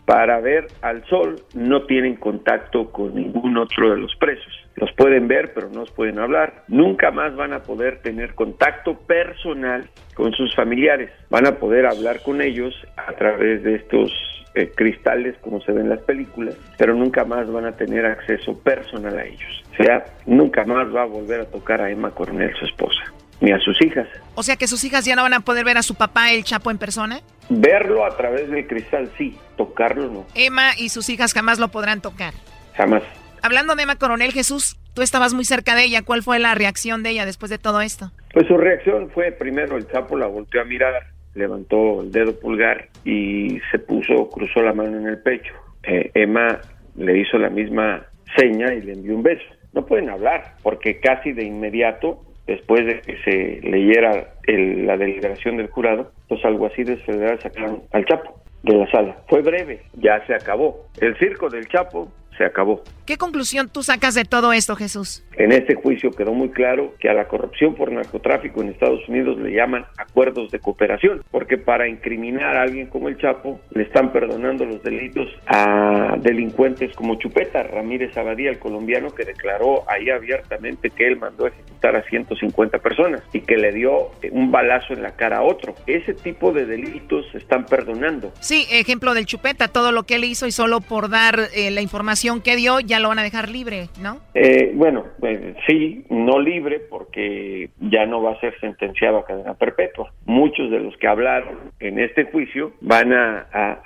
Para ver al sol no tienen contacto con ningún otro de los presos. Los pueden ver pero no os pueden hablar. Nunca más van a poder tener contacto personal con sus familiares. Van a poder hablar con ellos a través de estos eh, cristales como se ven en las películas, pero nunca más van a tener acceso personal a ellos. O sea, nunca más va a volver a tocar a Emma Coronel, su esposa, ni a sus hijas. O sea que sus hijas ya no van a poder ver a su papá, el Chapo, en persona. Verlo a través del cristal, sí, tocarlo no, Emma y sus hijas jamás lo podrán tocar. jamás. Hablando de Emma Coronel Jesús, Tú estabas muy cerca de ella. ¿Cuál fue la reacción de ella después de todo esto? Pues su reacción fue primero el Chapo la volteó a mirar, levantó el dedo pulgar y se puso, cruzó la mano en el pecho. Eh, Emma le hizo la misma seña y le envió un beso. No pueden hablar porque casi de inmediato después de que se leyera la deliberación del jurado, los alguaciles federales sacaron al Chapo de la sala. Fue breve, ya se acabó. El circo del Chapo se acabó. ¿Qué conclusión tú sacas de todo esto, Jesús? En este juicio quedó muy claro que a la corrupción por narcotráfico en Estados Unidos le llaman acuerdos de cooperación, porque para incriminar a alguien como el Chapo le están perdonando los delitos a delincuentes como Chupeta, Ramírez Abadía, el colombiano, que declaró ahí abiertamente que él mandó a ejecutar a 150 personas y que le dio un balazo en la cara a otro. Ese tipo de delitos se están perdonando. Sí, ejemplo del Chupeta, todo lo que él hizo y solo por dar eh, la información que dio ya lo van a dejar libre, ¿no? Eh, bueno, pues, sí, no libre porque ya no va a ser sentenciado a cadena perpetua. Muchos de los que hablaron en este juicio van a,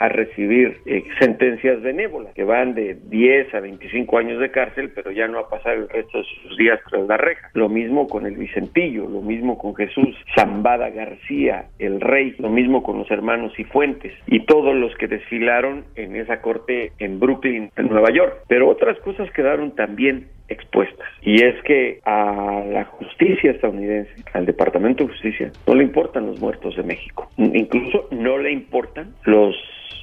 recibir eh, sentencias benévolas que van de 10 a 25 años de cárcel, pero ya no a pasar el resto de sus días tras la reja. Lo mismo con el Vicentillo, lo mismo con Jesús Zambada García, el Rey, lo mismo con los hermanos y Fuentes y todos los que desfilaron en esa corte en Brooklyn, en Nueva York. Pero otras cosas quedaron también expuestas. Y es que a la justicia estadounidense, al Departamento de Justicia, no le importan los muertos de México. Incluso no le importan los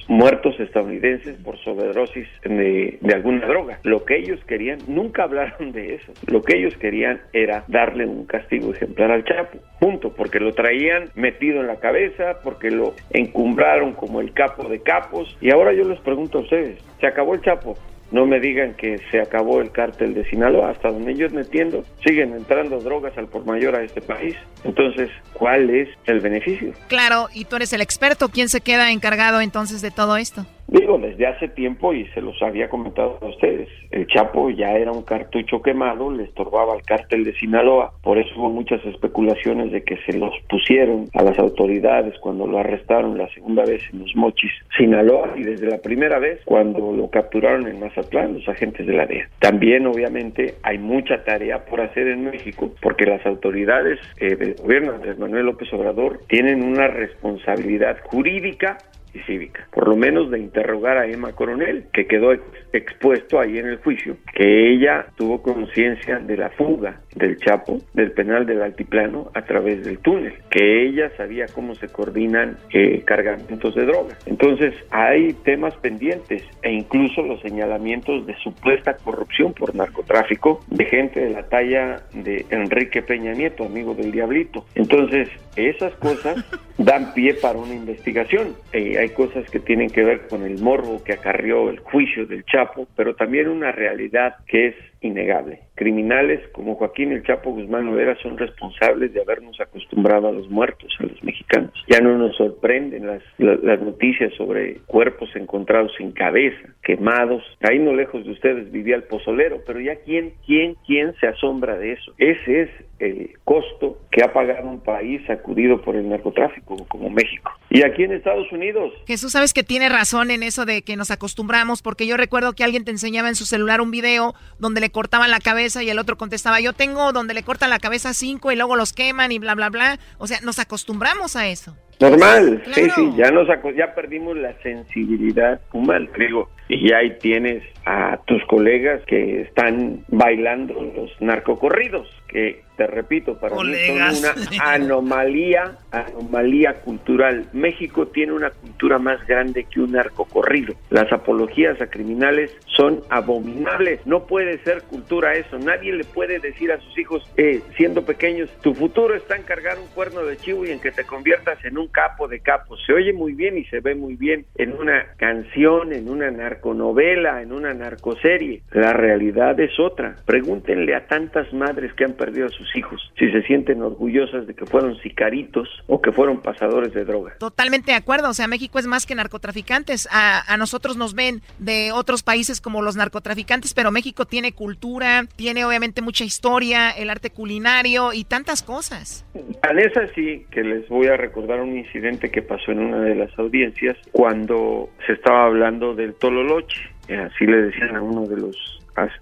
muertos estadounidenses por sobredosis de, de, alguna droga. Lo que ellos querían, nunca hablaron de eso. Lo que ellos querían era darle un castigo ejemplar al Chapo. Punto, porque lo traían metido en la cabeza, porque lo encumbraron como el capo de capos. Y ahora yo les pregunto a ustedes, ¿se acabó el Chapo? No me digan que se acabó el cártel de Sinaloa, hasta donde ellos me entiendo, siguen entrando drogas al por mayor a este país. Entonces, ¿cuál es el beneficio? Claro, y tú eres el experto, ¿quién se queda encargado entonces de todo esto? Digo, desde hace tiempo, y se los había comentado a ustedes, el Chapo ya era un cartucho quemado, le estorbaba al cártel de Sinaloa, por eso hubo muchas especulaciones de que se los pusieron a las autoridades cuando lo arrestaron la segunda vez en los mochis Sinaloa, y desde la primera vez cuando lo capturaron en Mazatlán los agentes de la DEA. También, obviamente, hay mucha tarea por hacer en México, porque las autoridades eh, del gobierno de Manuel López Obrador tienen una responsabilidad jurídica cívica, por lo menos de interrogar a Emma Coronel, que quedó expuesto ahí en el juicio, que ella tuvo conciencia de la fuga del Chapo del penal del Altiplano a través del túnel, que ella sabía cómo se coordinan eh, cargamentos de droga. Entonces hay temas pendientes e incluso los señalamientos de supuesta corrupción por narcotráfico de gente de la talla de Enrique Peña Nieto, amigo del Diablito. Entonces esas cosas dan pie para una investigación. Eh, hay cosas que tienen que ver con el morbo que acarrió el juicio del Chapo, pero también una realidad que es innegable. Criminales como Joaquín el Chapo Guzmán Olera son responsables de habernos acostumbrado a los muertos, a los mexicanos. Ya no nos sorprenden las, las, noticias sobre cuerpos encontrados sin cabeza, quemados. Ahí no lejos de ustedes vivía el pozolero, pero ya quién, quién, quién se asombra de eso. Ese es el costo que ha pagado un país sacudido por el narcotráfico como México. Y aquí en Estados Unidos. Jesús, sabes que tiene razón en eso de que nos acostumbramos, porque yo recuerdo que alguien te enseñaba en su celular un video donde le cortaban la cabeza y el otro contestaba, yo tengo donde le cortan la cabeza cinco y luego los queman y bla, bla, bla. O sea, nos acostumbramos a eso. Normal, sí, sí, ya nos ya perdimos la sensibilidad humana, digo, y ahí tienes a tus colegas que están bailando los narcocorridos, que te repito, para mí son una anomalía, anomalía cultural. México tiene una cultura más grande que un narcocorrido. Las apologías a criminales son abominables. No puede ser cultura eso. Nadie le puede decir a sus hijos, eh, siendo pequeños, tu futuro está en cargar un cuerno de chivo y en que te conviertas en un capo de capos. Se oye muy bien y se ve muy bien en una canción, en una narconovela, en una narcoserie. La realidad es otra. Pregúntenle a tantas madres que han perdido a sus hijos, si se sienten orgullosas de que fueron sicaritos o que fueron pasadores de droga. Totalmente de acuerdo, o sea, México es más que narcotraficantes. A, a nosotros nos ven de otros países como los narcotraficantes, pero México tiene cultura, tiene obviamente mucha historia, el arte culinario y tantas cosas. Tan es así que les voy a recordar un incidente que pasó en una de las audiencias cuando se estaba hablando del Tololoche. Así le decían a uno de los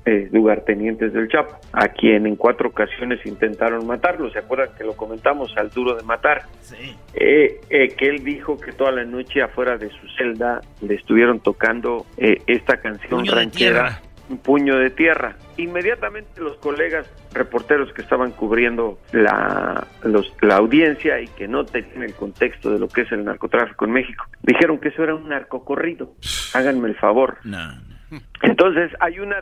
eh, lugartenientes del Chapo, a quien en cuatro ocasiones intentaron matarlo. ¿Se acuerdan que lo comentamos al duro de matar? Sí. Eh, eh, que él dijo que toda la noche afuera de su celda le estuvieron tocando esta canción ranchera un puño de tierra. Inmediatamente los colegas reporteros que estaban cubriendo la, la audiencia y que no tenían el contexto de lo que es el narcotráfico en México, dijeron que eso era un narcocorrido. Háganme el favor. Entonces hay una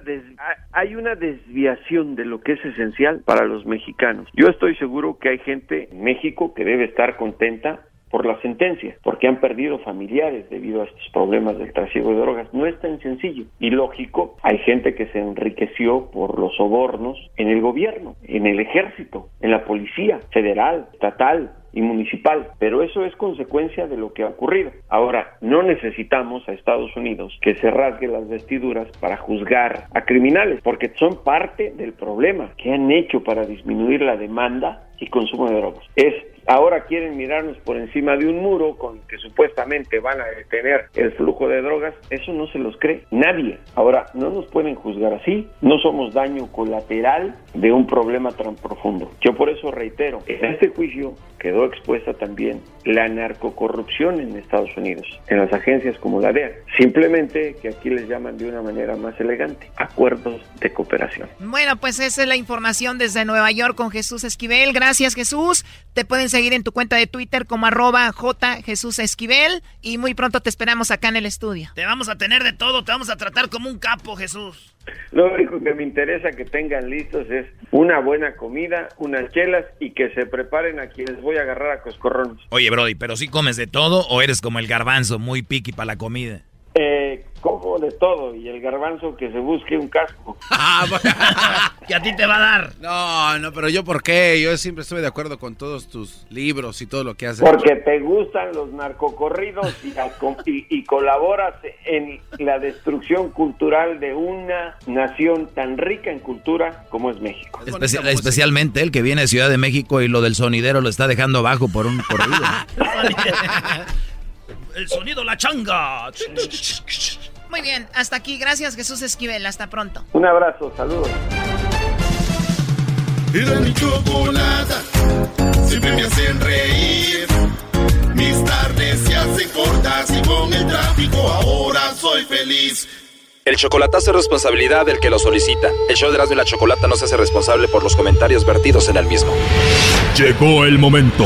hay una desviación de lo que es esencial para los mexicanos. Yo estoy seguro que hay gente en México que debe estar contenta por la sentencia, porque han perdido familiares debido a estos problemas del tráfico de drogas. No es tan sencillo y lógico. Hay gente que se enriqueció por los sobornos en el gobierno, en el ejército, en la policía federal, estatal, y municipal, pero eso es consecuencia de lo que ha ocurrido. Ahora, no necesitamos a Estados Unidos que se rasgue las vestiduras para juzgar a criminales, porque son parte del problema que han hecho para disminuir la demanda y consumo de drogas. Es ahora quieren mirarnos por encima de un muro con que supuestamente van a detener el flujo de drogas, eso no se los cree nadie. Ahora, no nos pueden juzgar así, no somos daño colateral de un problema tan profundo. Yo por eso reitero, en este juicio quedó expuesta también la narcocorrupción en Estados Unidos, en las agencias como la DEA. Simplemente que aquí les llaman de una manera más elegante, acuerdos de cooperación. Bueno, pues esa es la información desde Nueva York con Jesús Esquivel. Gracias Jesús. Te pueden seguir en tu cuenta de Twitter como arroba J Jesús Esquivel y muy pronto te esperamos acá en el estudio. Te vamos a tener de todo, te vamos a tratar como un capo Jesús. Lo único que me interesa que tengan listos es una buena comida, unas chelas y que se preparen a quienes voy a agarrar a coscorrones. Oye, Brody, ¿pero si comes de todo o eres como el garbanzo, muy piqui para la comida? Eh, como de todo y el garbanzo que se busque un casco. que a ti te va a dar. No, no, pero yo por qué? Yo siempre estoy de acuerdo con todos tus libros y todo lo que haces. Porque te gustan los narcocorridos y, y, colaboras en la destrucción cultural de una nación tan rica en cultura como es México. especialmente el que viene de Ciudad de México y lo del sonidero lo está dejando abajo por un corrido. el sonido, la changa. Muy bien, hasta aquí. Gracias, Jesús Esquivel. Hasta pronto. Un abrazo, saludos. Era mi chocolata, siempre me hacen reír. Mis tardes se hacen cortas y con el tráfico ahora soy feliz. El chocolatazo es responsabilidad del que lo solicita. El show de Erasmo y la Chocolata no se hace responsable por los comentarios vertidos en el mismo. Llegó el momento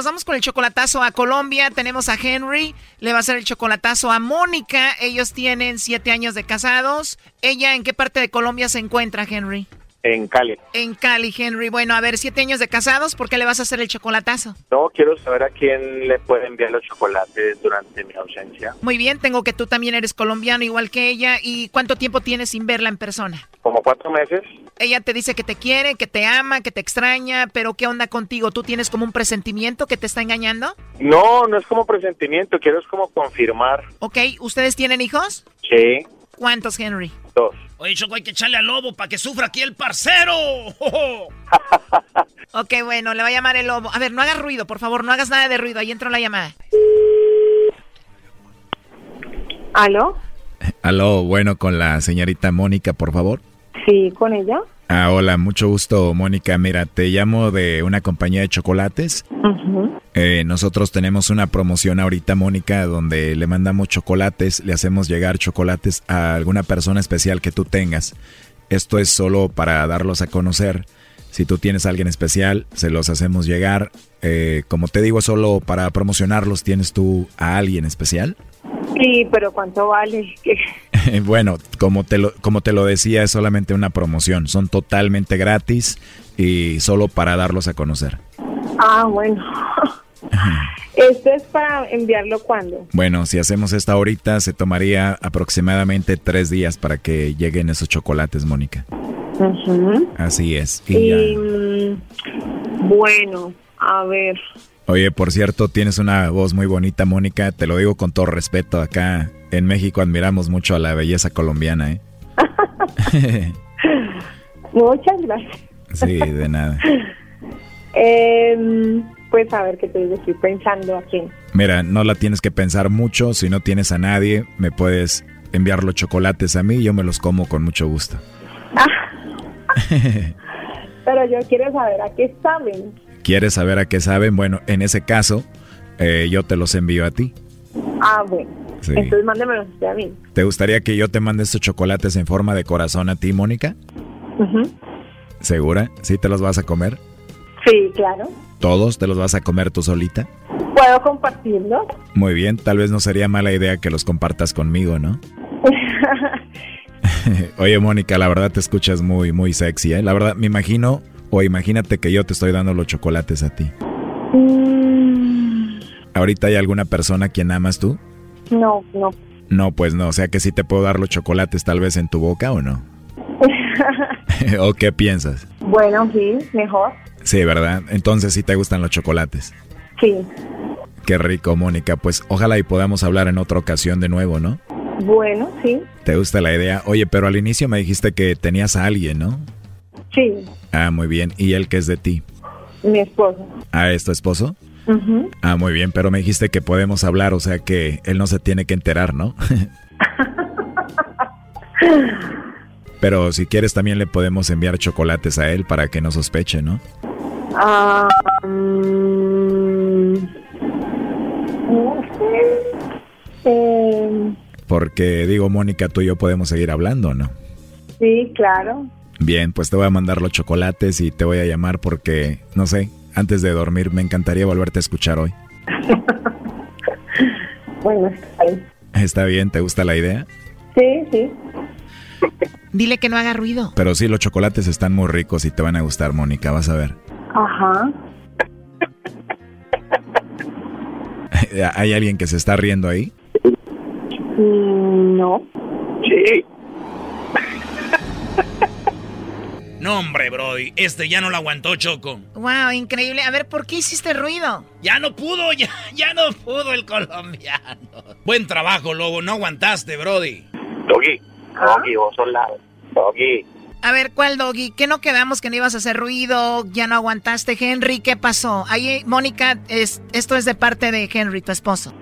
nos vamos con el chocolatazo a Colombia. Tenemos a Henry, le va a hacer el chocolatazo a Mónica. Ellos tienen siete años de casados. ¿Ella en qué parte de Colombia se encuentra, Henry? En Cali. En Cali, Henry. Bueno, a ver, siete años de casados, ¿por qué le vas a hacer el chocolatazo? No, quiero saber a quién le puede enviar los chocolates durante mi ausencia. Muy bien, tengo que tú también eres colombiano igual que ella. ¿Y cuánto tiempo tienes sin verla en persona? Como cuatro meses. Ella te dice que te quiere, que te ama, que te extraña, pero ¿qué onda contigo? ¿Tú tienes como un presentimiento que te está engañando? No, no es como presentimiento, quiero es como confirmar. Ok, ¿ustedes tienen hijos? Sí. ¿Cuántos, Henry? Dos. Oye, Choco, hay que echarle al lobo para que sufra aquí el parcero. ok, bueno, le va a llamar el lobo. A ver, no hagas ruido, por favor, no hagas nada de ruido. Ahí entró la llamada. ¿Aló? Aló, bueno, con la señorita Mónica, por favor. Sí, con ella. Ah, hola, mucho gusto, Mónica. Mira, te llamo de una compañía de chocolates. Eh, nosotros tenemos una promoción ahorita, Mónica, donde le mandamos chocolates, le hacemos llegar chocolates a alguna persona especial que tú tengas. Esto es solo para darlos a conocer. Si tú tienes a alguien especial, se los hacemos llegar. Eh, como te digo, solo para promocionarlos, ¿tienes tú a alguien especial? Sí, pero ¿cuánto vale? bueno, como te, lo, como te lo decía, es solamente una promoción. Son totalmente gratis y solo para darlos a conocer. Ah, bueno. ¿Esto es para enviarlo cuándo? Bueno, si hacemos esta ahorita, se tomaría aproximadamente tres días para que lleguen esos chocolates, Mónica. Así es. Y, mm, bueno, a ver. Oye, por cierto, tienes una voz muy bonita, Mónica. Te lo digo con todo respeto. Acá en México admiramos mucho a la belleza colombiana, ¿eh? Muchas gracias. Sí, de nada. eh, pues a ver qué te estoy pensando aquí. Mira, no la tienes que pensar mucho. Si no tienes a nadie, me puedes enviar los chocolates a mí y yo me los como con mucho gusto. Pero yo quiero saber a qué saben. ¿Quieres saber a qué saben? Bueno, en ese caso, eh, yo te los envío a ti. Ah, bueno. Entonces mándemelos a mí. ¿Te gustaría que yo te mande estos chocolates en forma de corazón a ti, Mónica? ¿Segura? ¿Sí te los vas a comer? Sí, claro. ¿Todos te los vas a comer tú solita? ¿Puedo compartirlos? Muy bien, tal vez no sería mala idea que los compartas conmigo, ¿no? Oye, Mónica, la verdad te escuchas muy, muy sexy, ¿eh? La verdad, me imagino, o imagínate que yo te estoy dando los chocolates a ti. Mm. ¿Ahorita hay alguna persona a quien amas tú? No, no. No, pues no, o sea que sí te puedo dar los chocolates tal vez en tu boca o no. ¿O qué piensas? Bueno, sí, mejor. Sí, ¿verdad? Entonces sí te gustan los chocolates. Sí. Qué rico, Mónica. Pues ojalá y podamos hablar en otra ocasión de nuevo, ¿no? Bueno, sí. ¿Te gusta la idea? Oye, pero al inicio me dijiste que tenías a alguien, ¿no? Sí. Ah, muy bien. ¿Y él qué es de ti? Mi esposo. Ah, ¿es tu esposo? Ah, muy bien, pero me dijiste que podemos hablar, o sea que él no se tiene que enterar, ¿no? pero si quieres también le podemos enviar chocolates a él para que no sospeche, ¿no? Ah, mm, no sé. Eh, Porque digo, Mónica, tú y yo podemos seguir hablando, ¿no? sí, claro. Bien, pues te voy a mandar los chocolates y te voy a llamar porque, no sé, antes de dormir me encantaría volverte a escuchar hoy. Bueno, está bien. ¿Está bien? ¿Te gusta la idea? Sí, sí. Dile que no haga ruido. Pero sí, los chocolates están muy ricos y te van a gustar, Mónica, vas a ver. Ajá. ¿Hay alguien que se está riendo ahí? Mm, No. Sí. No, hombre, Brody, este ya no lo aguantó, Choco. Wow, increíble. A ver, ¿por qué hiciste ruido? Ya no pudo, ya, ya no pudo el colombiano. Buen trabajo, Lobo, no aguantaste, Brody. Doggy, Doggy, vos sos la... Doggy. A ver, ¿cuál doggy? ¿Qué no quedamos que no ibas a hacer ruido? ¿Ya no aguantaste, Henry? ¿Qué pasó? Ahí, Mónica, es, esto es de parte de Henry, tu esposo.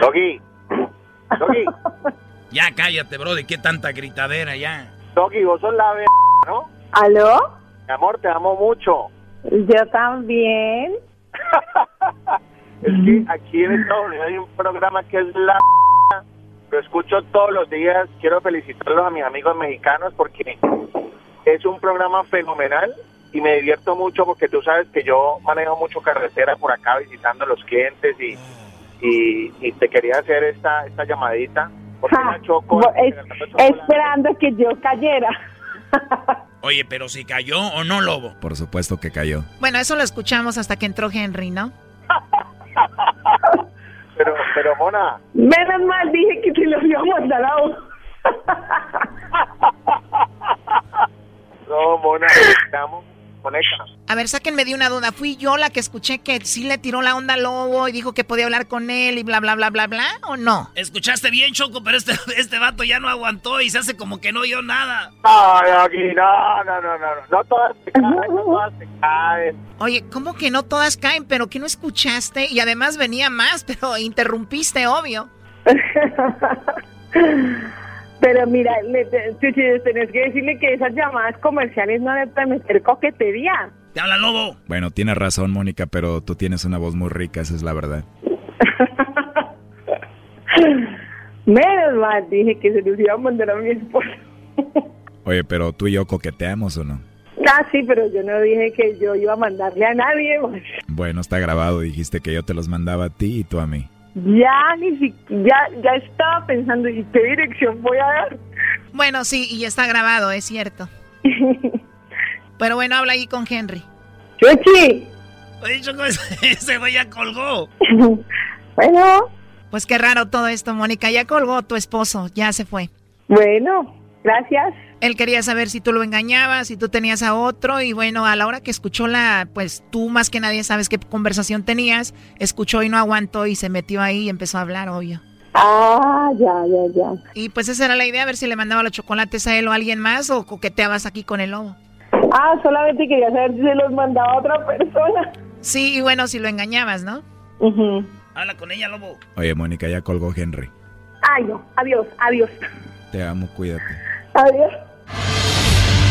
Doggy. Doggy. Ya cállate, Brody, qué tanta gritadera ya. Doggy, vos sos la... ¿no? ¿Aló? Mi amor, te amo mucho. Yo también. Es que aquí en Estados Unidos hay un programa que es la... Lo escucho todos los días. Quiero felicitarlos a mis amigos mexicanos porque es un programa fenomenal y me divierto mucho porque tú sabes que yo manejo mucho carretera por acá visitando a los clientes y, y, y te quería hacer esta, esta llamadita. Porque. Bo- es- esperando que yo cayera. Oye, pero si cayó o no, Lobo. Por supuesto que cayó. Bueno, eso lo escuchamos hasta que entró Henry, ¿no? Pero, pero Mona, Menos mal dije que te lo a mandar a no, Mona, estamos... Conecta. A ver, sáquenme de una duda. ¿Fui yo la que escuché que sí le tiró la onda al lobo y dijo que podía hablar con él y bla, bla, bla, bla, bla? ¿O no? Escuchaste bien, Choco, pero este, este vato ya no aguantó y se hace como que no oyó nada. Ay, aquí, no, no, no, no, no, no todas se caen, no todas se caen. Oye, ¿cómo que no todas caen? ¿Pero que no escuchaste? Y además venía más, pero interrumpiste, obvio. Pero mira, le, tenés que decirle que esas llamadas comerciales no deben permitir coquetería. Te habla Lobo. Bueno, tienes razón, Mónica, pero tú tienes una voz muy rica, esa es la verdad. Menos mal dije que se los iba a mandar a mi esposo. Oye, pero tú y yo coqueteamos o no? Ah, sí, pero yo no dije que yo iba a mandarle a nadie. pues. Bueno, está grabado, dijiste que yo te los mandaba a ti y tú a mí. Ya ni si, ya, ya estaba pensando, ¿y qué dirección voy a dar? Bueno, sí, y está grabado, es cierto. Pero bueno, habla ahí con Henry. ¡Chuchi! Oye, Choco, ese, ese güey ya colgó. Bueno, Pues qué raro todo esto, Mónica. Ya colgó tu esposo, ya se fue. bueno, gracias. Él quería saber si tú lo engañabas, si tú tenías a otro y bueno, a la hora que escuchó la, pues tú más que nadie sabes qué conversación tenías, escuchó y no aguantó y se metió ahí y empezó a hablar, obvio. Ah, ya, ya, ya. Y pues esa era la idea, a ver si le mandaba los chocolates a él o a alguien más o coqueteabas aquí con el lobo. Ah, solamente quería saber si se los mandaba a otra persona. Sí, y bueno, si lo engañabas, ¿no? Habla con ella, lobo. Oye, Mónica, ya colgó Henry. Ay, no. Adiós, adiós. Te amo, cuídate. Adiós.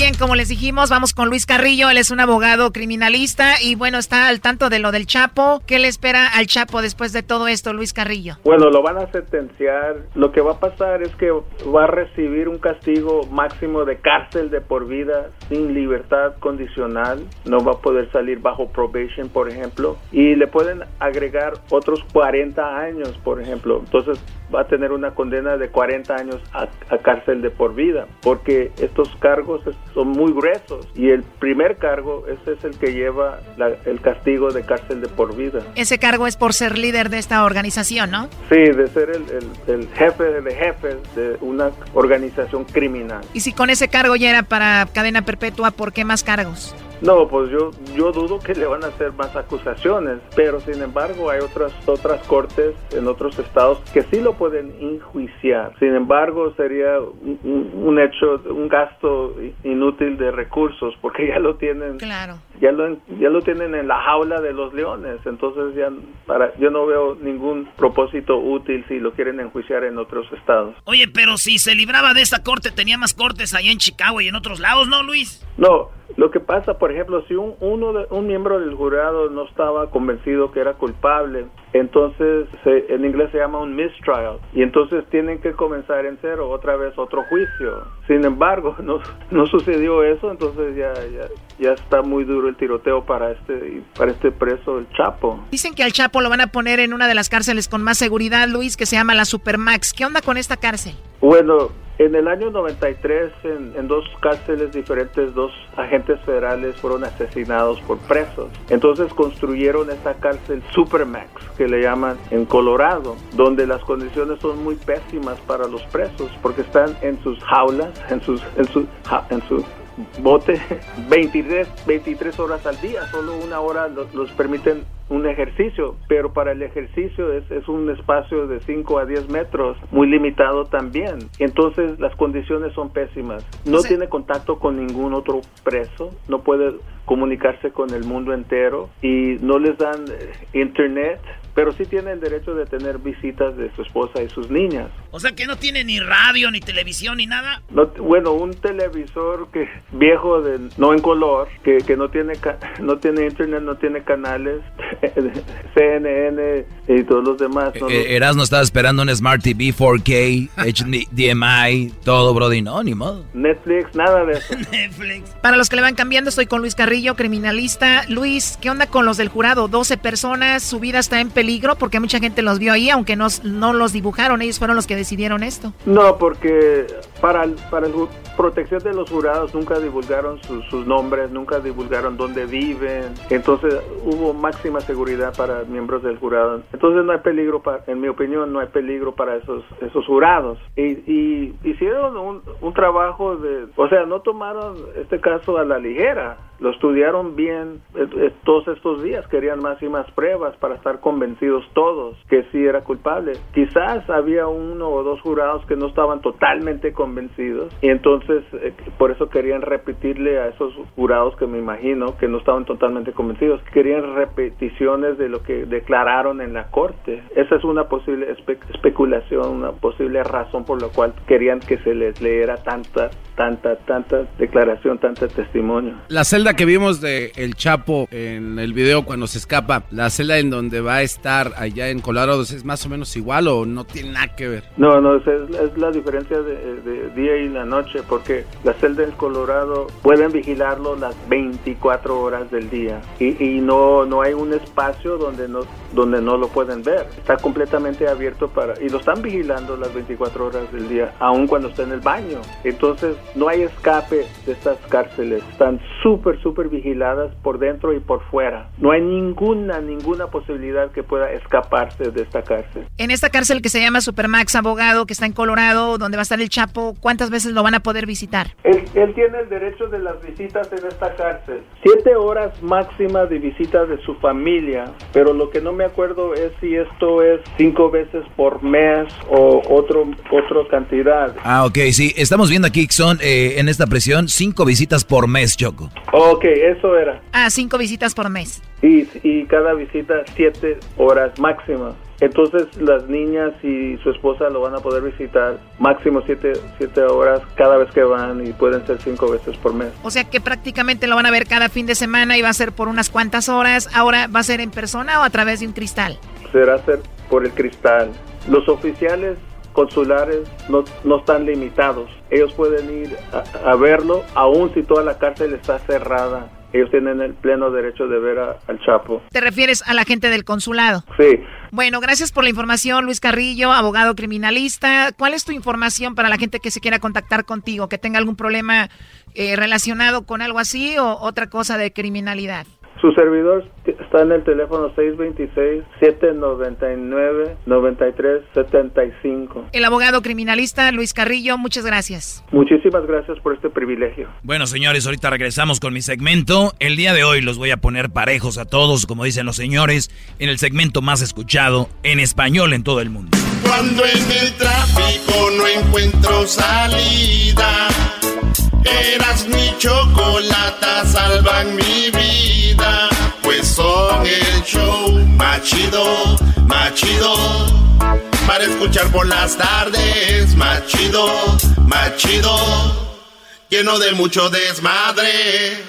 Bien, como les dijimos, vamos con Luis Carrillo. Él es un abogado criminalista y bueno, está al tanto de lo del Chapo. ¿Qué le espera al Chapo después de todo esto, Luis Carrillo? Bueno, lo van a sentenciar. Lo que va a pasar es que va a recibir un castigo máximo de cárcel de por vida sin libertad condicional. No va a poder salir bajo probation, por ejemplo. Y le pueden agregar otros 40 años, por ejemplo. Entonces va a tener una condena de 40 años a, cárcel de por vida, porque estos cargos son muy gruesos y el primer cargo ese es el que lleva el castigo de cárcel de por vida. Ese cargo es por ser líder de esta organización, ¿no? Sí, de ser el, el jefe de jefes de una organización criminal. Y si con ese cargo ya era para cadena perpetua, ¿por qué más cargos? No, pues yo, yo dudo que le van a hacer más acusaciones, pero sin embargo hay otras, otras cortes en otros estados que sí lo pueden enjuiciar. Sin embargo, sería un, hecho, un gasto inútil de recursos, porque ya lo tienen. Claro. Ya lo, ya lo tienen en la jaula de los leones, entonces ya para yo no veo ningún propósito útil si lo quieren enjuiciar en otros estados. Oye, pero si se libraba de esta corte, tenía más cortes allá en Chicago y en otros lados, ¿no, Luis? No, lo que pasa, por ejemplo, si un, uno de, un miembro del jurado no estaba convencido que era culpable, entonces en inglés se llama un mistrial y entonces tienen que comenzar en cero otra vez otro juicio. Sin embargo, no, no sucedió eso, entonces ya, ya, ya está muy duro el tiroteo para este para este preso el Chapo. Dicen que al Chapo lo van a poner en una de las cárceles con más seguridad, Luis, que se llama la Supermax. ¿Qué onda con esta cárcel? Bueno, en el año 93, en, en, dos cárceles diferentes, dos agentes federales fueron asesinados por presos. Entonces construyeron esta cárcel Supermax, que le llaman en Colorado, donde las condiciones son muy pésimas para los presos, porque están en sus jaulas, en sus, en su, en su bote 23, 23 horas al día, solo una hora los permiten un ejercicio, pero para el ejercicio es, es un espacio de 5 a 10 metros, muy limitado también. Entonces las condiciones son pésimas. No tiene contacto con ningún otro preso, no puede comunicarse con el mundo entero y no les dan eh, internet, pero sí tiene el derecho de tener visitas de su esposa y sus niñas. O sea que no tiene ni radio, ni televisión, ni nada. bueno, un televisor que viejo, de no en color, que, que no tiene no tiene internet, no tiene canales, CNN y todos los demás. ¿no? Eh, Erasmo estaba esperando un Smart TV 4K, HDMI, todo, Brody. No, ni modo. Netflix, nada de eso. Netflix. Para los que le van cambiando, estoy con Luis Carrillo, criminalista. Luis, ¿qué onda con los del jurado? 12 personas, su vida está en peligro porque mucha gente los vio ahí, aunque no, no los dibujaron, ellos fueron los que decidieron esto. No, porque para, para la protección de los jurados nunca divulgaron sus nombres, nunca divulgaron dónde viven. Entonces hubo máxima seguridad para miembros del jurado. Entonces no hay peligro, para, en mi opinión, no hay peligro para esos, esos jurados. Y, hicieron un, un trabajo de, o sea, no tomaron este caso a la ligera lo estudiaron bien eh, eh, todos estos días, querían más y más pruebas para estar convencidos todos que sí era culpable. Quizás había uno o dos jurados que no estaban totalmente convencidos y entonces eh, por eso querían repetirle a esos jurados que me imagino que no estaban totalmente convencidos, querían repeticiones de lo que declararon en la corte. Esa es una posible especulación, una posible razón por la cual querían que se les leera tanta, tanta, tanta declaración, tanta testimonio. La celda que vimos de El Chapo en el video cuando se escapa, la celda en donde va a estar allá en Colorado, ¿es más o menos igual o no tiene nada que ver? No, no, es, es la diferencia de, día y la noche, porque la celda en Colorado pueden vigilarlo las 24 horas del día y, y no, no hay un espacio donde no, donde no lo pueden ver. Está completamente abierto para, y lo están vigilando las 24 horas del día, aun cuando está en el baño. Entonces, no hay escape de estas cárceles. Están súper, súper vigiladas por dentro y por fuera. No hay ninguna, ninguna posibilidad que pueda escaparse de esta cárcel. En esta cárcel que se llama Supermax Abogado, que está en Colorado, donde va a estar el Chapo, ¿cuántas veces lo van a poder visitar? Él, él tiene el derecho de las visitas en esta cárcel. Siete horas máximas de visitas de su familia, pero lo que no me acuerdo es si esto es cinco veces por mes o otro, otra cantidad. Ah, ok, sí. Estamos viendo aquí que son eh, en esta presión cinco visitas por mes, Choco. Ok, eso era. Ah, cinco visitas por mes. Y, y cada visita siete horas máximas. Entonces las niñas y su esposa lo van a poder visitar máximo siete, siete horas cada vez que van y pueden ser cinco veces por mes. O sea que prácticamente lo van a ver cada fin de semana y va a ser por unas cuantas horas. Ahora va a ser en persona o a través de un cristal. Será ser por el cristal. Los oficiales consulares no, no están limitados. Ellos pueden ir a, a verlo aun si toda la cárcel está cerrada ellos tienen el pleno derecho de ver al Chapo. ¿Te refieres a la gente del consulado? Sí. Bueno, gracias por la información, Luis Carrillo, abogado criminalista. ¿Cuál es tu información para la gente que se quiera contactar contigo, que tenga algún problema eh, relacionado con algo así o otra cosa de criminalidad? Su servidor está en el teléfono 626-799-9375. El abogado criminalista Luis Carrillo, muchas gracias. Muchísimas gracias por este privilegio. Bueno, señores, ahorita regresamos con mi segmento. El día de hoy los voy a poner parejos a todos, como dicen los señores, en el segmento más escuchado en español en todo el mundo. Cuando en el tráfico no encuentro salida, eras mi chocolata, salvan mi vida pues son el show machido, machido. Para escuchar por las tardes, machido, machido. Lleno de mucho desmadre.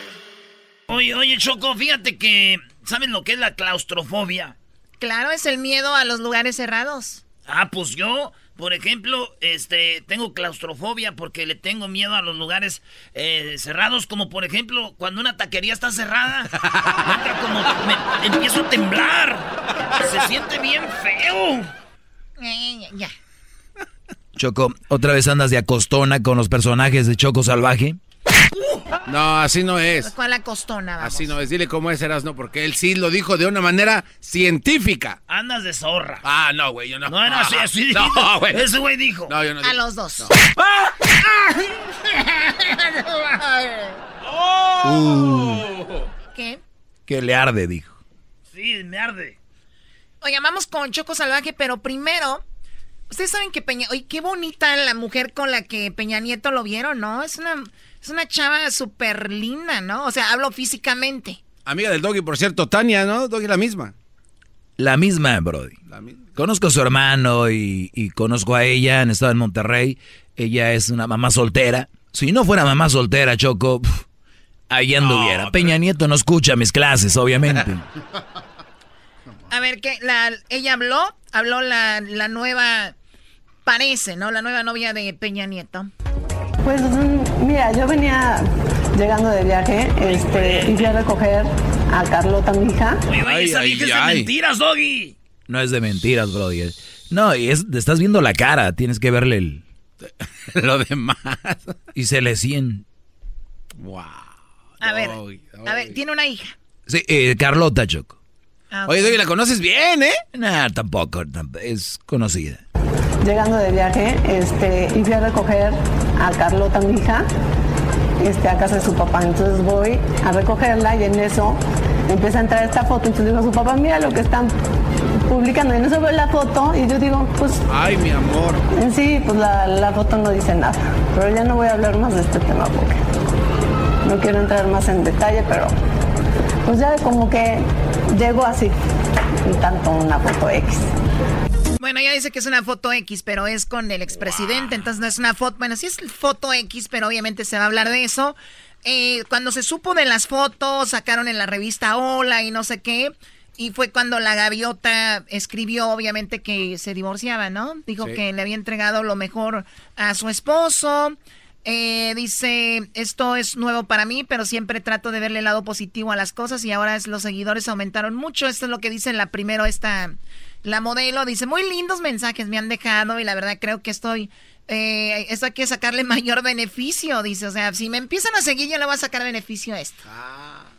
Oye, oye, Choco, fíjate que. ¿Saben lo que es la claustrofobia? Claro, es el miedo a los lugares cerrados. Ah, pues yo por ejemplo, este, tengo claustrofobia porque le tengo miedo a los lugares eh, cerrados, como por ejemplo cuando una taquería está cerrada, como me, empiezo a temblar, se siente bien feo. Eh, ya. Choco, ¿otra vez andas de acostona con los personajes de Choco Salvaje? No, así no es. ¿Cuál la costona? Vamos? Así no es. Dile cómo es Erasno, porque él sí lo dijo de una manera científica. Andas de zorra. Ah, no, güey, yo no. No era así, así no, güey. Ese güey dijo. No, yo no. A los dos. Uh. ¿Qué? Que le arde, dijo. Sí, me arde. Oye, vamos con Choco Salvaje, pero primero, ustedes saben que Peña, oye, qué bonita la mujer con la que Peña Nieto lo vieron, ¿no? Es una, es una chava súper linda, ¿no? O sea, hablo físicamente. Amiga del Doggy, por cierto, Tania, ¿no? Doggy la misma. La misma, Brody. La misma. Conozco a su hermano y, y, conozco a ella, han estado en Monterrey. Ella es una mamá soltera. Si no fuera mamá soltera, Choco, pff, ahí anduviera. No, Peña Nieto no escucha mis clases, obviamente. A ver, ¿qué? La, ella habló, habló la, la nueva, parece, ¿no? La nueva novia de Peña Nieto. Pues mira, yo venía llegando de viaje este, y fui a recoger a Carlota, mi hija. Oye, oye, esa vieja es de mentiras, Doggy. No es de mentiras, Brody. No, y es, te estás viendo la cara, tienes que verle el... lo demás. Y se le cien. Wow. A ver, a ver, tiene una hija. Sí, eh, Carlota Choco. Ah, Oye, Doggy, la conoces bien, ¿eh? Nah, tampoco, tampoco, es conocida. Llegando de viaje, este, y fui a recoger a Carlota, mi hija. este, a casa de su papá. Entonces voy a recogerla y en eso empieza a entrar esta foto. Entonces digo a su papá, mira lo que están publicando. Y en eso veo la foto y yo digo, pues... Ay, mi amor. En sí, pues la, la foto no dice nada. Pero ya no voy a hablar más de este tema porque no quiero entrar más en detalle, pero pues ya como que llegó así, y tanto una foto X. Bueno, ella dice que es una foto X, pero es con el expresidente, entonces no es una foto, bueno, sí es foto X, pero obviamente se va a hablar de eso. Eh, cuando se supo de las fotos, sacaron en la revista Hola y no sé qué, y fue cuando la gaviota escribió, obviamente, que se divorciaba, ¿no? Dijo Sí. que le había entregado lo mejor a su esposo. Eh, dice, esto es nuevo para mí, pero siempre trato de verle el lado positivo a las cosas y ahora es- los seguidores aumentaron mucho. Esto es lo que dice la primero esta, la modelo. Dice, muy lindos mensajes me han dejado y la verdad creo que estoy, eh, esto hay que sacarle mayor beneficio. Dice, o sea, si me empiezan a seguir yo le voy a sacar beneficio a esto.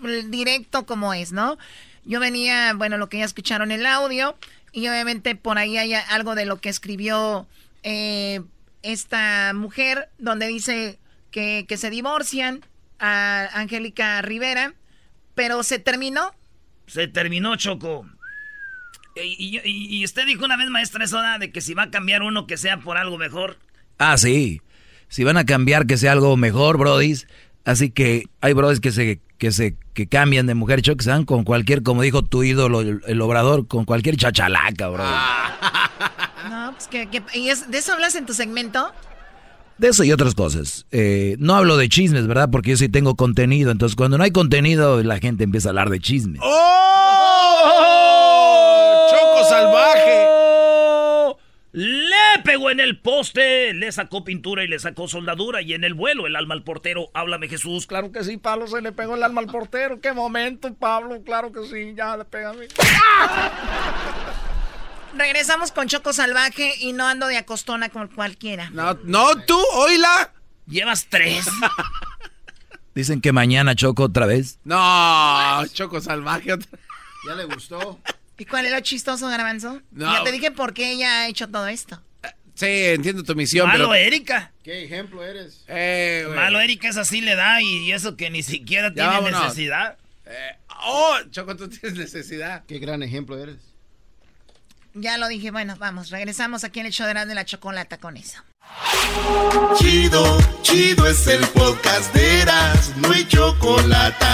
El Directo como es, ¿no? Yo venía, bueno, lo que ya escucharon el audio y obviamente por ahí hay algo de lo que escribió eh, esta mujer donde dice que, que se divorcian a Angélica Rivera, pero se terminó. Se terminó, Choco. Y, y- y- usted dijo una vez, maestra, eso ¿verdad? de que si va a cambiar uno que sea por algo mejor. Ah, sí. Si van a cambiar que sea algo mejor, brodis. Así que hay brodis que se que se que cambian de mujer, choc, que se con cualquier, como dijo tu ídolo, el, el obrador, con cualquier chachalaca, bro. No, pues que, que- ¿y es- de eso hablas en tu segmento? De eso y otras cosas. Eh, no hablo de chismes, ¿verdad? Porque yo sí tengo contenido. Entonces, cuando no hay contenido, la gente empieza a hablar de chismes. ¡Oh! Le pegó en el poste, le sacó pintura y le sacó soldadura. Y en el vuelo, el alma al portero, háblame Jesús. Claro que sí, Pablo, se le pegó el alma al portero. Qué momento, Pablo, claro que sí, ya le pega a mí. Regresamos con Choco Salvaje y no ando de acostona con cualquiera. No, no, tú, oíla. Llevas tres. Dicen que mañana choco otra vez. No, Choco salvaje. otra- ¿Ya le gustó? ¿Y cuál es lo chistoso, Garbanzo? No. Ya te dije por qué ella ha hecho todo esto. Sí, entiendo tu misión, Malo, pero... Erika. ¿Qué ejemplo eres? Eh. Malo, Erika, es así le da y eso que ni siquiera Ya tiene vámonos. necesidad. Eh, oh, Choco, tú tienes necesidad. Qué gran ejemplo eres. Ya lo dije, bueno, vamos, regresamos aquí en el show de la Chocolata con eso. Chido, chido es el podcast de Eras, no hay chocolate.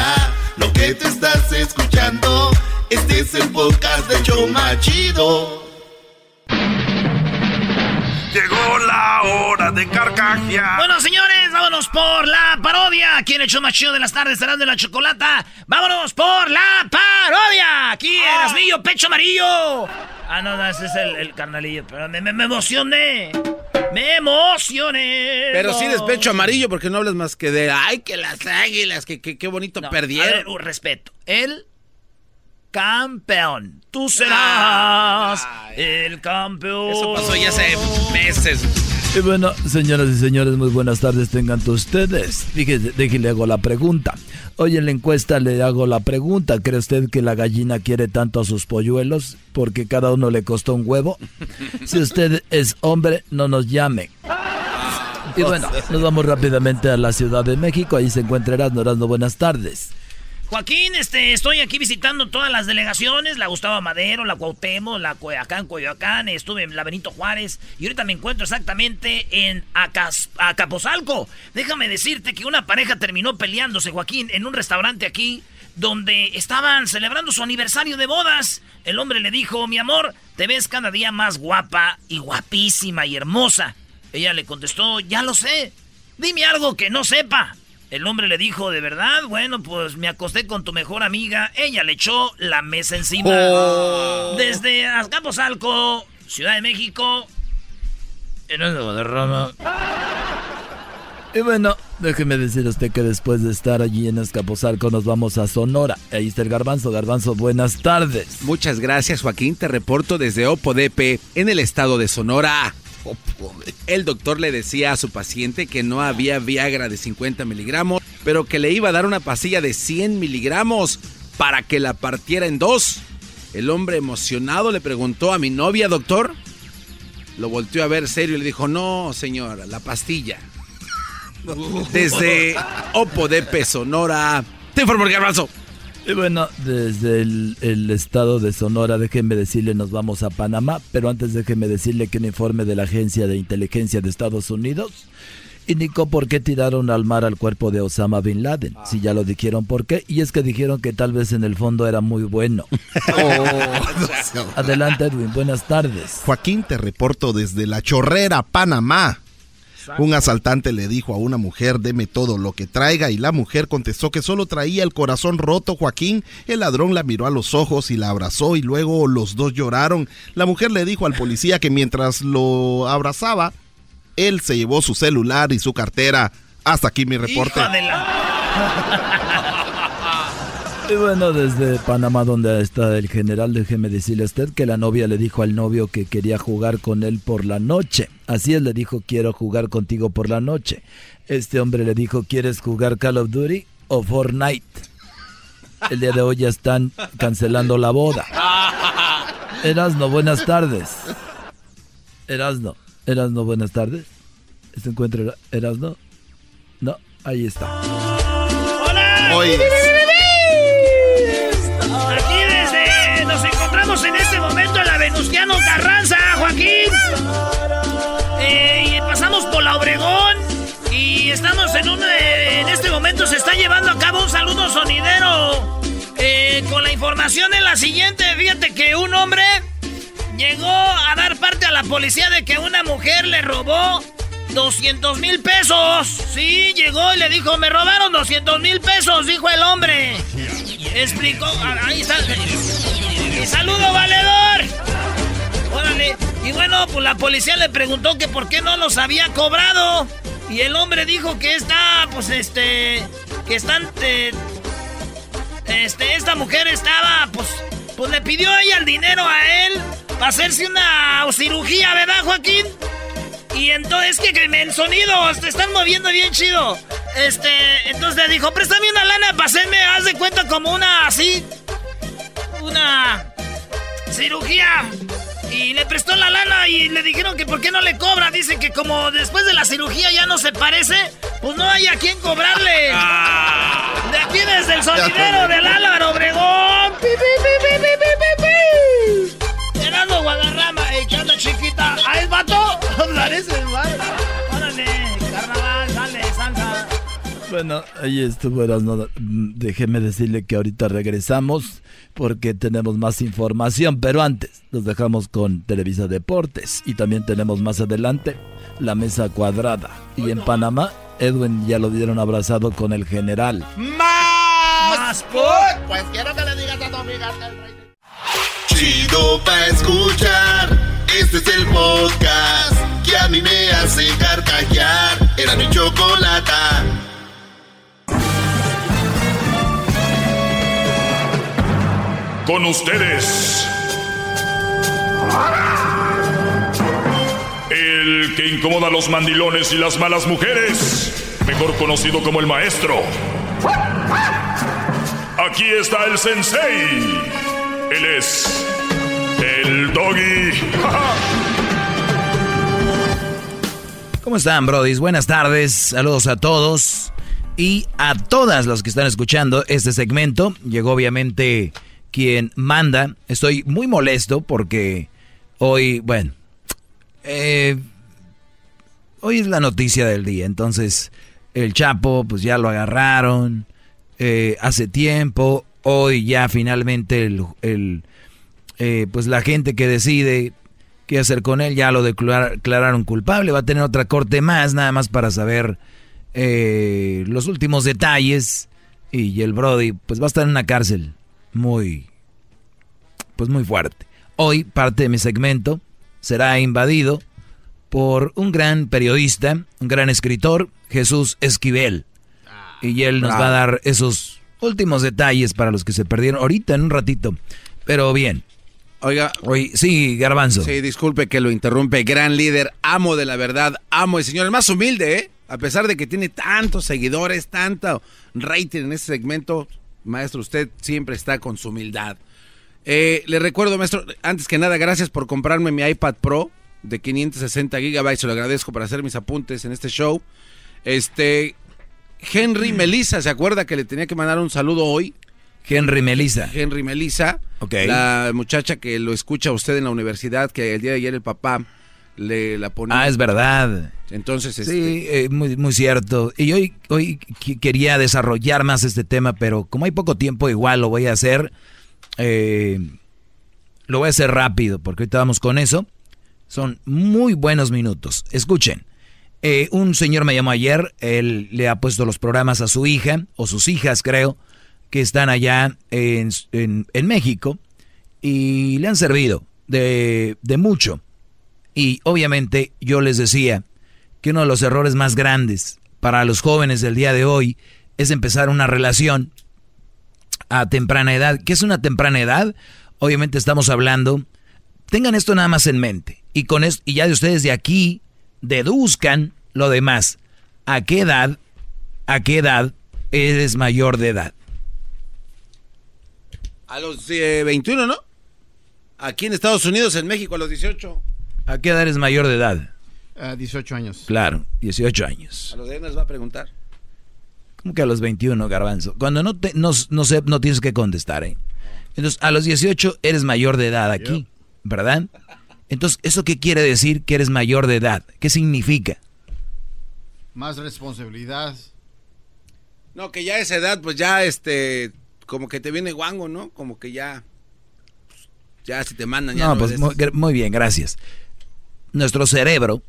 Lo que te estás escuchando, este es el podcast de Choma Chido. Llegó la hora de carcajear. Bueno, señores, vámonos por la parodia. Aquí en el show más chido de las tardes, serán de la chocolata. Vámonos por la parodia. Aquí en Asmillo, pecho amarillo. Ah, no, no, ese es el, el carnalillo. Pero me, me- me emocioné. Me emocioné. Pero sí despecho amarillo porque no hablas más que de, ay, que las águilas, que que- qué bonito No, perdieron. a ver, un respeto. El campeón. Tú serás el campeón. Eso pasó ya hace meses. Y bueno, señoras y señores, muy buenas tardes tengan todos ustedes. Fíjese, déjenle hago la pregunta. Hoy en la encuesta le hago la pregunta. ¿Cree usted que la gallina quiere tanto a sus polluelos porque cada uno le costó un huevo? Si usted es hombre, no nos llame. Y bueno, nos vamos rápidamente a la Ciudad de México. Ahí se encuentra Erasmo. Erasmo, buenas tardes. Joaquín, este, estoy aquí visitando todas las delegaciones, la Gustavo Madero, la Cuauhtémoc, la Coyoacán, Coyoacán, estuve en la Benito Juárez y ahorita me encuentro exactamente en Acas- Acapozalco. Déjame decirte que una pareja terminó peleándose, Joaquín, en un restaurante aquí donde estaban celebrando su aniversario de bodas. El hombre le dijo, mi amor, te ves cada día más guapa y guapísima y hermosa. Ella le contestó, ya lo sé, dime algo que no sepa. El hombre le dijo, ¿de verdad? Bueno, pues me acosté con tu mejor amiga. Ella le echó la mesa encima. Oh. Desde Azcapotzalco, Ciudad de México. En el Guadarrama. Y bueno, déjeme decir a usted que después de estar allí en Escaposalco nos vamos a Sonora. Ahí está el garbanzo. Garbanzo, buenas tardes. Muchas gracias, Joaquín. Te reporto desde Opodepe, en el estado de Sonora. El doctor le decía a su paciente que no había Viagra de 50 miligramos, pero que le iba a dar una pastilla de 100 miligramos para que la partiera en dos. El hombre emocionado le preguntó a mi novia, doctor. Lo volteó a ver serio y le dijo, no, señora, la pastilla. Desde Opodepe, Sonora. Te informo el garbanzo. Y bueno, desde el, estado de Sonora, déjenme decirle, nos vamos a Panamá, pero antes déjenme decirle que un informe de la Agencia de Inteligencia de Estados Unidos indicó por qué tiraron al mar al cuerpo de Osama Bin Laden. Si ya lo dijeron por qué, y es que dijeron que tal vez en el fondo era muy bueno. Oh. Adelante, Edwin, buenas tardes. Joaquín, te reporto desde La Chorrera, Panamá. Un asaltante le dijo a una mujer, deme todo lo que traiga, y la mujer contestó que solo traía el corazón roto, Joaquín. El ladrón la miró a los ojos y la abrazó y luego los dos lloraron. La mujer le dijo al policía que mientras lo abrazaba, él se llevó su celular y su cartera. Hasta aquí mi reporte. Y bueno, desde Panamá, donde está el general, déjeme decirle a usted que la novia le dijo al novio que quería jugar con él por la noche. Así él le dijo, quiero jugar contigo por la noche. Este hombre le dijo, ¿quieres jugar Call of Duty o Fortnite? El día de hoy ya están cancelando la boda. Erasno, buenas tardes. Erasno, Erasno, buenas tardes. ¿Se encuentra Erasno? No, ahí está. ¡Hola! en se está llevando a cabo un saludo sonidero. Eh, con la información en la siguiente. Fíjate que un hombre llegó a dar parte a la policía de que una mujer le robó 200 mil pesos. Sí, llegó y le dijo, me robaron 200 mil pesos, dijo el hombre. Explicó, ahí está. ¡Y saludo, valedor! Órale. Y bueno, pues la policía le preguntó que por qué no los había cobrado. Y el hombre dijo que está, pues este, que están, este, esta mujer estaba, pues, pues le pidió ella el dinero a él para hacerse una cirugía, ¿verdad, Joaquín? Y entonces, que, que el sonido, te están moviendo bien chido. Este, entonces le dijo, préstame una lana para hacerme, haz de cuenta como una así, una cirugía. Y le prestó la lana y le dijeron que por qué no le cobra. Dice que como después de la cirugía ya no se parece, pues no hay a quien cobrarle. Ah. De aquí desde el sonidero del Álvaro Obregón. ¡Pi, pi, pi, Gerardo Guadarrama, echando chiquita. ¿Ah, es vato? Bueno, ahí estuvo Erasmo. Déjeme decirle que ahorita regresamos porque tenemos más información, pero antes nos dejamos con Televisa Deportes y también tenemos más adelante la mesa cuadrada. Y en Panamá, Edwin ya lo dieron abrazado con el general. ¡Más! Pues quiero que le digas a tu amiga Chido pa' escuchar, este es el podcast que a mí me hace carcajear. Era mi chocolata. Con ustedes. El que incomoda a los mandilones y las malas mujeres, mejor conocido como el maestro. Aquí está el sensei. Él es el doggy. ¿Cómo están, brodis? Buenas tardes. Saludos a todos y a todas las que están escuchando este segmento. Llegó obviamente quien manda. Estoy muy molesto porque hoy, bueno, eh, hoy es la noticia del día. Entonces, el Chapo, pues ya lo agarraron eh, hace tiempo. Hoy ya finalmente el, eh, pues la gente que decide qué hacer con él ya lo declararon culpable. Va a tener otra corte más, nada más para saber los últimos detalles. Y el Brody, pues va a estar en una cárcel muy, pues muy fuerte. Hoy parte de mi segmento será invadido por un gran periodista, un gran escritor, Jesús Esquivel. Y él nos va a dar esos últimos detalles para los que se perdieron ahorita en un ratito. Pero bien. Oiga, hoy sí, Garbanzo. Sí, disculpe que lo interrumpe, gran líder, amo de la verdad, amo el señor, el más humilde, ¿eh? A pesar de que tiene tantos seguidores, tanto rating en este segmento, Maestro, usted siempre está con su humildad. Eh, le recuerdo, maestro, antes que nada, gracias por comprarme mi iPad Pro de 560 gigabytes. Se lo agradezco para hacer mis apuntes en este show. Este, Henry Melissa, ¿se acuerda que le tenía que mandar un saludo hoy? Henry Melissa. Henry Melissa, Ok. la muchacha que lo escucha usted en la universidad, que el día de ayer el papá le la ponía. Ah, es verdad. Entonces, este, Sí, eh, muy, muy cierto. Y hoy, hoy quería desarrollar más este tema, pero como hay poco tiempo, igual lo voy a hacer. eh, lo voy a hacer rápido, porque ahorita vamos con eso. Son muy buenos minutos. Escuchen. eh, un señor me llamó ayer, él le ha puesto los programas a su hija, o sus hijas creo, que están allá en, en- en México, y le han servido de, de mucho. Y obviamente yo les decía que uno de los errores más grandes para los jóvenes del día de hoy es empezar una relación a temprana edad. ¿Qué es una temprana edad? Obviamente estamos hablando, tengan esto nada más en mente. Y con esto, y ya de ustedes de aquí deduzcan lo demás. ¿A qué edad, a qué edad eres mayor de edad? a los eh, 21, ¿no? Aquí en Estados Unidos, en México, a los 18. ¿A qué edad eres mayor de edad? A 18 años. Claro, 18 años. A los de nos va a preguntar. ¿Cómo que a los 21, garbanzo? Cuando no, te, no, no, sé, no tienes que contestar, ¿eh? Entonces, a los 18 eres mayor de edad aquí, ¿verdad? Entonces, ¿eso qué quiere decir que eres mayor de edad? ¿Qué significa? Más responsabilidad. No, que ya a esa edad, pues ya, este, como que te viene guango, ¿no? Como que ya, pues, ya si te mandan, ya No, no pues muy bien, gracias. Nuestro cerebro,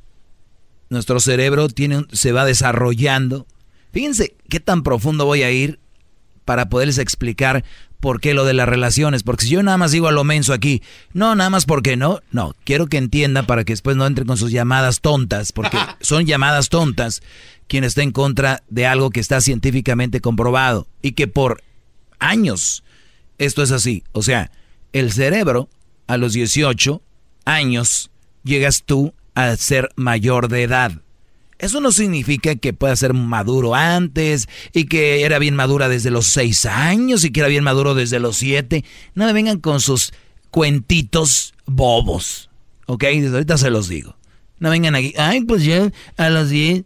nuestro cerebro tiene, un- se va desarrollando. Fíjense qué tan profundo voy a ir para poderles explicar por qué lo de las relaciones. Porque si yo nada más digo a lo menso aquí, no, nada más porque no, no, quiero que entienda para que después no entren con sus llamadas tontas, porque son llamadas tontas quien está en contra de algo que está científicamente comprobado y que por años esto es así. O sea, el cerebro a los 18 años llegas tú a ser mayor de edad. Eso no significa que pueda ser maduro antes y que era bien madura desde los 6 años y que era bien maduro desde los 7. No me vengan con sus cuentitos bobos. ¿Ok? Desde ahorita se los digo. No vengan aquí. Ay, pues ya a los 10.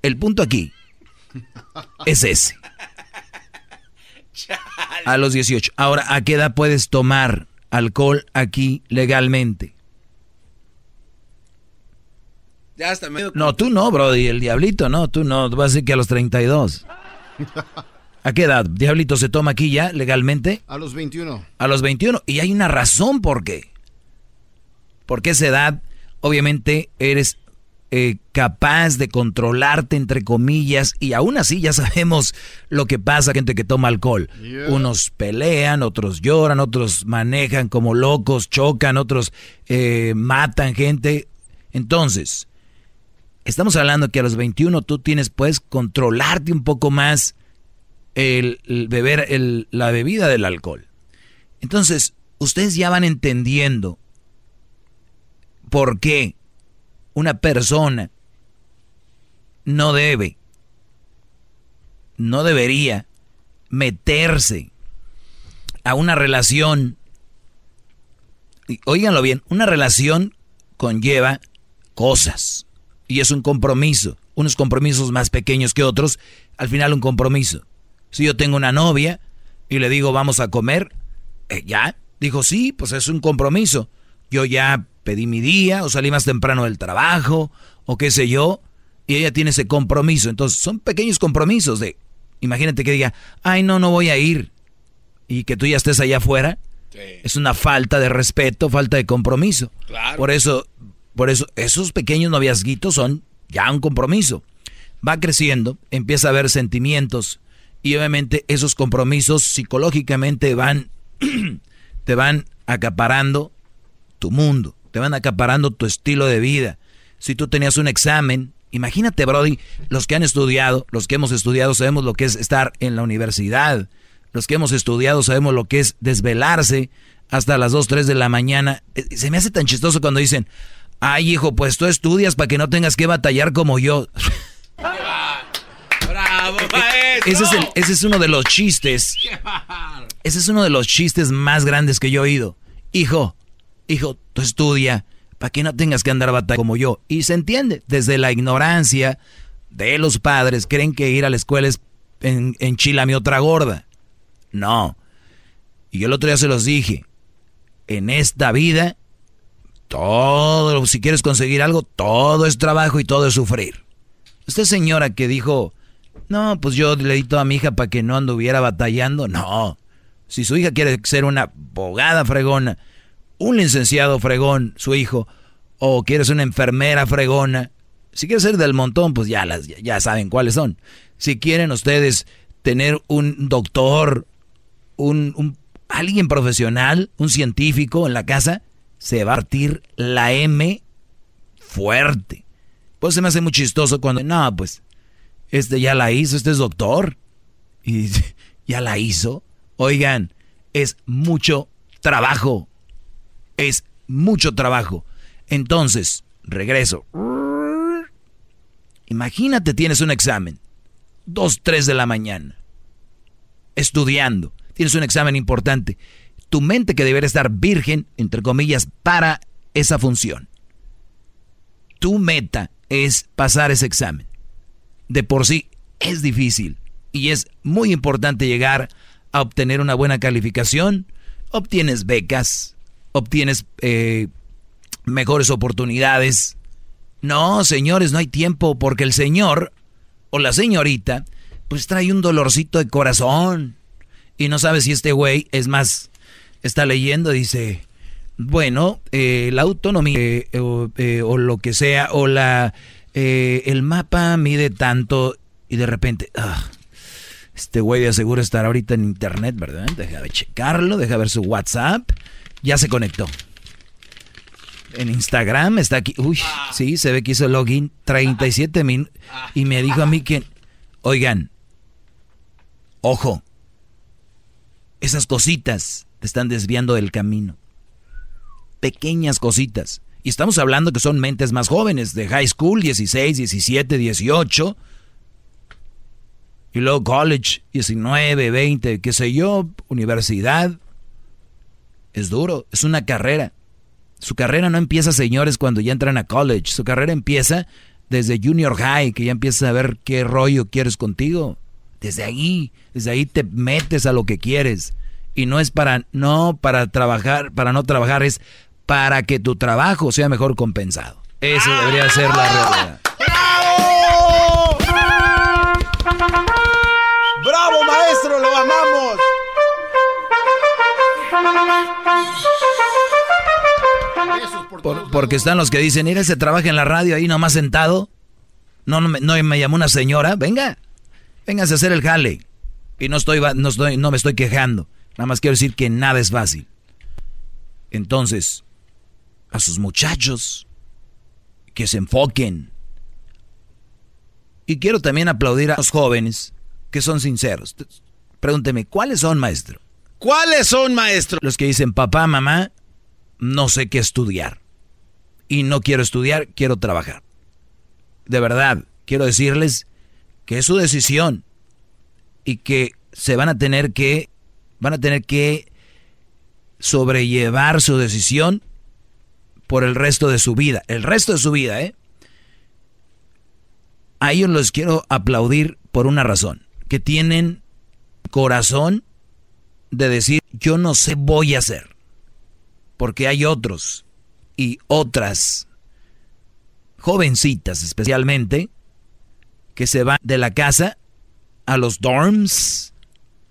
El punto aquí es ese. A los 18. Ahora, ¿a qué edad puedes tomar alcohol aquí legalmente? Ya hasta medio. No, tú no, Brody, el diablito, no, tú no, tú vas a decir que a los 32. ¿A qué edad? ¿Diablito se toma aquí ya legalmente? A los 21. A los 21. Y hay una razón por qué. Porque esa edad, obviamente, eres eh, capaz de controlarte, entre comillas, y aún así ya sabemos lo que pasa, gente que toma alcohol. Yeah. Unos pelean, otros lloran, otros manejan como locos, chocan, otros eh, matan gente. Entonces, estamos hablando que a los 21 tú tienes, puedes controlarte un poco más el, beber el- la bebida del alcohol. Entonces, ustedes ya van entendiendo por qué una persona no debe, no debería meterse a una relación. y Óiganlo bien, una relación conlleva cosas y es un compromiso, unos compromisos más pequeños que otros, al final un compromiso. Si yo tengo una novia y le digo vamos a comer, eh, ya, dijo sí, pues es un compromiso. Yo ya pedí mi día o salí más temprano del trabajo o qué sé yo, y ella tiene ese compromiso. Entonces son pequeños compromisos de, imagínate que diga, ay no, no voy a ir y que tú ya estés allá afuera. Es una falta de respeto, falta de compromiso. Claro. Por eso, por eso, esos pequeños noviazguitos son ya un compromiso. Va creciendo, empieza a haber sentimientos y obviamente esos compromisos psicológicamente van, te van acaparando tu mundo, te van acaparando tu estilo de vida. Si tú tenías un examen, imagínate, Brody, los que han estudiado, los que hemos estudiado sabemos lo que es estar en la universidad. Los que hemos estudiado sabemos lo que es desvelarse hasta las 2, 3 de la mañana. Eh, Se me hace tan chistoso cuando dicen, ay hijo, pues tú estudias para que no tengas que batallar como yo. ¡Bravo, Ese es, el- ese es uno de los chistes. Ese es uno de los chistes más grandes que yo he oído. Hijo, hijo, tú estudia para que no tengas que andar batalla como yo. Y se entiende, desde la ignorancia, de los padres creen que ir a la escuela es en, en mi otra gorda. No. Y yo el otro día se los dije. En esta vida, todo, si quieres conseguir algo, todo es trabajo y todo es sufrir. Usted señora que dijo, no, pues yo le di a mi hija para que no anduviera batallando. No. Si su hija quiere ser una abogada fregona, un licenciado fregón, su hijo, o quiere ser una enfermera fregona, si quiere ser del montón, pues ya, las, ya saben cuáles son. Si quieren ustedes tener un doctor, un alguien profesional, un científico en la casa, se va a partir la M fuerte. Pues se me hace muy chistoso cuando, no, pues, este ya la hizo, este es doctor. Y ya la hizo. Oigan, es mucho trabajo. Es mucho trabajo. Entonces, regreso. Imagínate, tienes un examen. Dos, tres de la mañana. Estudiando. Tienes un examen importante. Tu mente que debería estar virgen, entre comillas, para esa función. Tu meta es pasar ese examen. De por sí es difícil y es muy importante llegar a obtener una buena calificación. Obtienes becas, obtienes eh, mejores oportunidades. No, señores, no hay tiempo porque el señor o la señorita pues trae un dolorcito de corazón y no sabe si este güey es más, está leyendo, dice, bueno, eh, la autonomía eh, eh, o, lo que sea, o la, el mapa mide tanto y de repente, ah, este güey de seguro estará ahorita en internet, ¿verdad? Deja de checarlo, deja ver su WhatsApp, ya se conectó. En Instagram está aquí. Uy, sí, se ve que hizo login 37 minutos. Y me dijo a mí que, oigan, ojo, esas cositas están desviando del camino. Pequeñas cositas. Y estamos hablando que son mentes más jóvenes, de high school, 16, 17, 18. Y luego college, 19, 20, qué sé yo, universidad. Es duro, es una carrera. Su carrera no empieza, señores, cuando ya entran a college. Su carrera empieza desde junior high, que ya empiezas a ver qué rollo quieres contigo. Desde ahí, desde ahí te metes a lo que quieres. Y no es para no para trabajar, para no trabajar, es para que tu trabajo sea mejor compensado. Eso debería ser la realidad. ¡Bravo! ¡Bravo, maestro! ¡Lo amamos! porque están los que dicen, mira, se trabaja en la radio ahí nomás sentado. No, no, me, no me llamó una señora. Venga, véngase a hacer el jale. Y no estoy, no estoy, no me estoy quejando. Nada más quiero decir que nada es fácil. Entonces, a sus muchachos, que se enfoquen. Y quiero también aplaudir a los jóvenes que son sinceros. Pregúnteme, ¿cuáles son, maestro? ¿Cuáles son, maestro? Los que dicen, papá, mamá, no sé qué estudiar. Y no quiero estudiar, quiero trabajar. De verdad, quiero decirles que es su decisión y que se van a tener que van a tener que sobrellevar su decisión por el resto de su vida, el resto de su vida, ¿eh? A ellos los quiero aplaudir por una razón, que tienen corazón de decir, yo no sé voy a hacer porque hay otros y otras jovencitas especialmente que se van de la casa a los dorms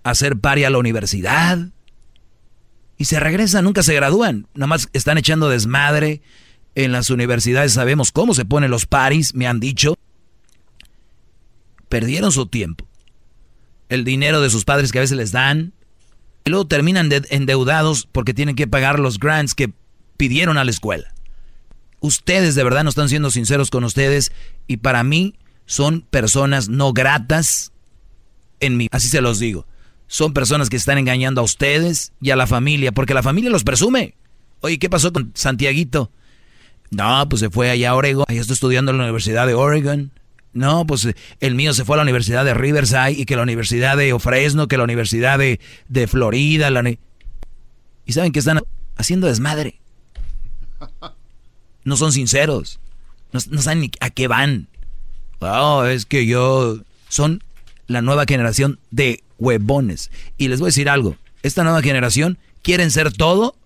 hacer pari a la universidad y se regresan, nunca se gradúan, nada más están echando desmadre en las universidades, sabemos cómo se ponen los paris, me han dicho. Perdieron su tiempo. El dinero de sus padres que a veces les dan, y luego terminan endeudados porque tienen que pagar los grants que pidieron a la escuela. Ustedes de verdad no están siendo sinceros con ustedes y para mí son personas no gratas en mi... Así se los digo. Son personas que están engañando a ustedes y a la familia porque la familia los presume. Oye, ¿qué pasó con Santiaguito? No, pues se fue allá a Oregon. Ahí está estudiando en la Universidad de Oregon. No, pues eh, el mío se fue a la Universidad de Riverside y que la Universidad de Fresno, que la Universidad de, Florida. ¿Y saben qué están haciendo desmadre? No son sinceros. No, saben ni a qué van. Oh, es que yo... Son la nueva generación de huevones. Y les voy a decir algo. Esta nueva generación quieren ser todo,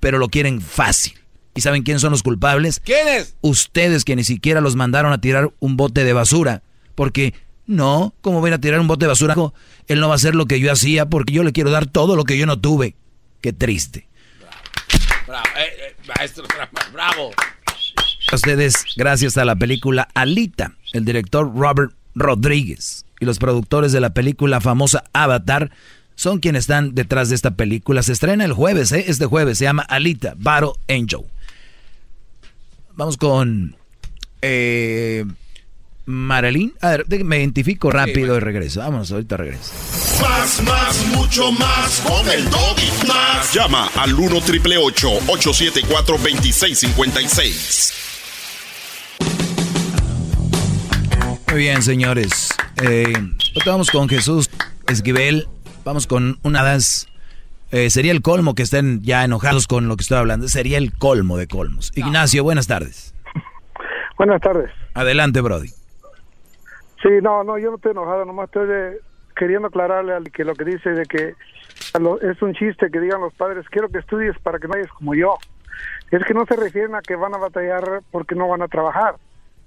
pero lo quieren fácil. ¿Y saben quiénes son los culpables? ¿Quiénes? Ustedes que ni siquiera los mandaron a tirar un bote de basura. Porque, no, ¿cómo voy a tirar un bote de basura? Él no va a hacer lo que yo hacía porque yo le quiero dar todo lo que yo no tuve. Qué triste. Bravo, eh, eh, maestro, bravo. Ustedes, gracias a la película Alita, el director Robert Rodríguez y los productores de la película famosa Avatar son quienes están detrás de esta película. Se estrena el jueves, ¿eh? este jueves, se llama Alita, Battle Angel. Vamos con eh, Marilyn. A ver, me identifico rápido y regreso. Vámonos, ahorita regreso. Más, más, mucho más. Con el doggy. Más. Llama al 1 triple 874 2656. Muy bien, señores. Eh, vamos con Jesús Esquivel. Vamos con una das. Eh, sería el colmo que estén ya enojados con lo que estoy hablando. Sería el colmo de colmos. Ignacio, buenas tardes. Buenas tardes. Adelante, Brody. Sí, no, no, yo no estoy enojado, nomás estoy de- queriendo aclararle al que lo que dice de que a lo- es un chiste que digan los padres, quiero que estudies para que no vayas como yo. Es que no se refieren a que van a batallar porque no van a trabajar.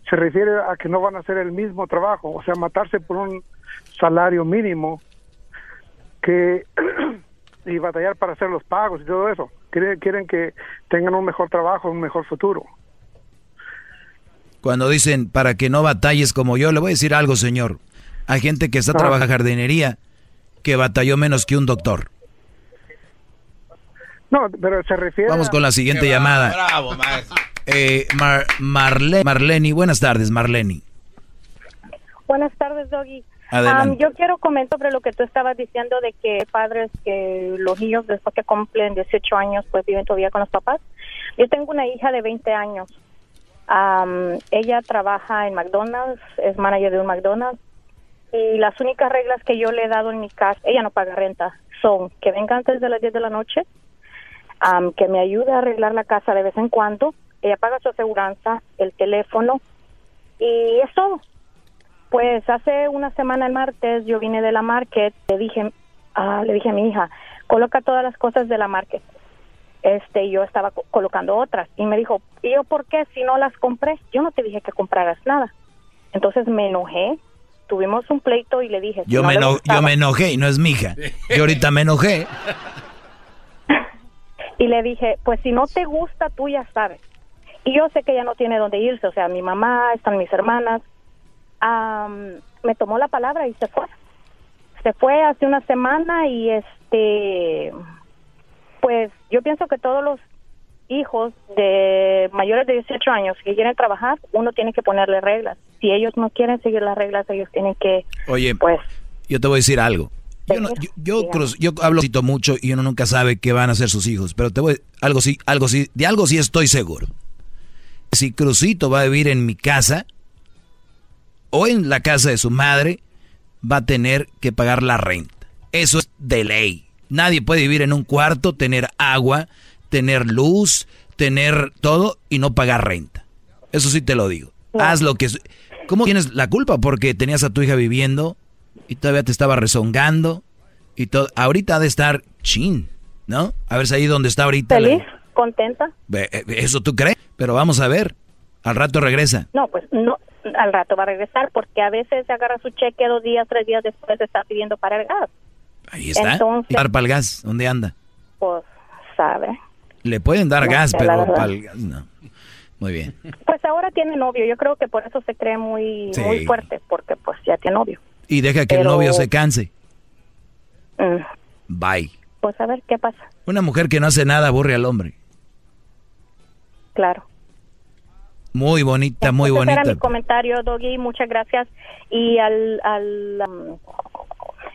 Se refiere a que no van a hacer el mismo trabajo, o sea, matarse por un salario mínimo que y batallar para hacer los pagos y todo eso. Quieren, quieren que tengan un mejor trabajo, un mejor futuro. Cuando dicen para que no batalles como yo, le voy a decir algo, señor. Hay gente que está Ah. trabajando en jardinería que batalló menos que un doctor. No, pero se refiere Vamos con la siguiente llamada. Bravo, maestro. Eh, Mar- Marle- Marleni, buenas tardes, Marleni. Buenas tardes, Doggy. Am, yo quiero comentar sobre lo que tú estabas diciendo de que padres, que los niños después que cumplen 18 años, pues viven todavía con los papás. Yo tengo una hija de 20 años. Am, ella trabaja en McDonald's, es manager de un McDonald's. Y las únicas reglas que yo le he dado en mi casa, ella no paga renta, son que venga antes de las 10 de la noche, am, que me ayude a arreglar la casa de vez en cuando, ella paga su aseguranza, el teléfono, y es todo. Pues hace una semana el martes yo vine de la market, le dije, ah, le dije a mi hija, coloca todas las cosas de la market. Este, yo estaba co- colocando otras y me dijo, ¿y yo por qué si no las compré? Yo no te dije que compraras nada. Entonces me enojé, tuvimos un pleito y le dije, Yo, no me, gustaba- yo me enojé y no es mi hija. Yo ahorita me enojé. Y le dije, pues si no te gusta, tú ya sabes. Y yo sé que ella no tiene dónde irse, o sea, mi mamá, están mis hermanas. Am, me tomó la palabra y se fue. Se fue hace una semana y este, pues yo pienso que todos los hijos de mayores de 18 años que quieren trabajar, uno tiene que ponerle reglas. Si ellos no quieren seguir las reglas, ellos tienen que, Oye, pues, yo te voy a decir algo. Yo, no- yo, yo cruzo- yo hablo mucho y uno nunca sabe qué van a hacer sus hijos, pero te voy algo sí, algo sí, de algo sí estoy seguro. Si Crucito va a vivir en mi casa o en la casa de su madre, va a tener que pagar la renta. Eso es de ley. Nadie puede vivir en un cuarto, tener agua, tener luz, tener todo y no pagar renta. Eso sí te lo digo. Haz lo que... ¿Cómo tienes la culpa? Porque tenías a tu hija viviendo y todavía te estaba rezongando y todo. Ahorita ha de estar chin, ¿no? A ver si ahí donde está ahorita. la- contenta. Eh, Eso tú crees, pero vamos a ver. Al rato regresa. No, pues no, al rato va a regresar porque a veces se agarra su cheque dos días, tres días después está pidiendo para el gas. Ahí está. Entonces- para el gas, ¿dónde anda? Pues, sabe. Le pueden dar No gas, pero para el gas no. Muy bien. Pues ahora tiene novio, yo creo que por eso se cree muy, Sí. muy fuerte, porque pues ya tiene novio. Y deja que el Pero- novio se canse. Mm, Bye. Pues a ver qué pasa, Una mujer que no hace nada aburre al hombre. Claro. Muy bonita, muy era bonita. mi comentario, Doggy, muchas gracias. Y al, al um,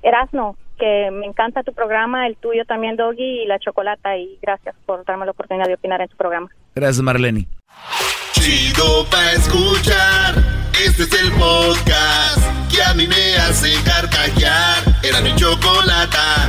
Erasno, que me encanta tu programa, el tuyo también, Doggy, y la chocolata, y gracias por darme la oportunidad de opinar en tu programa. Gracias, Marlene. Chido pa' escuchar. Este es el podcast que a mí me hace carcajear. Era mi chocolata.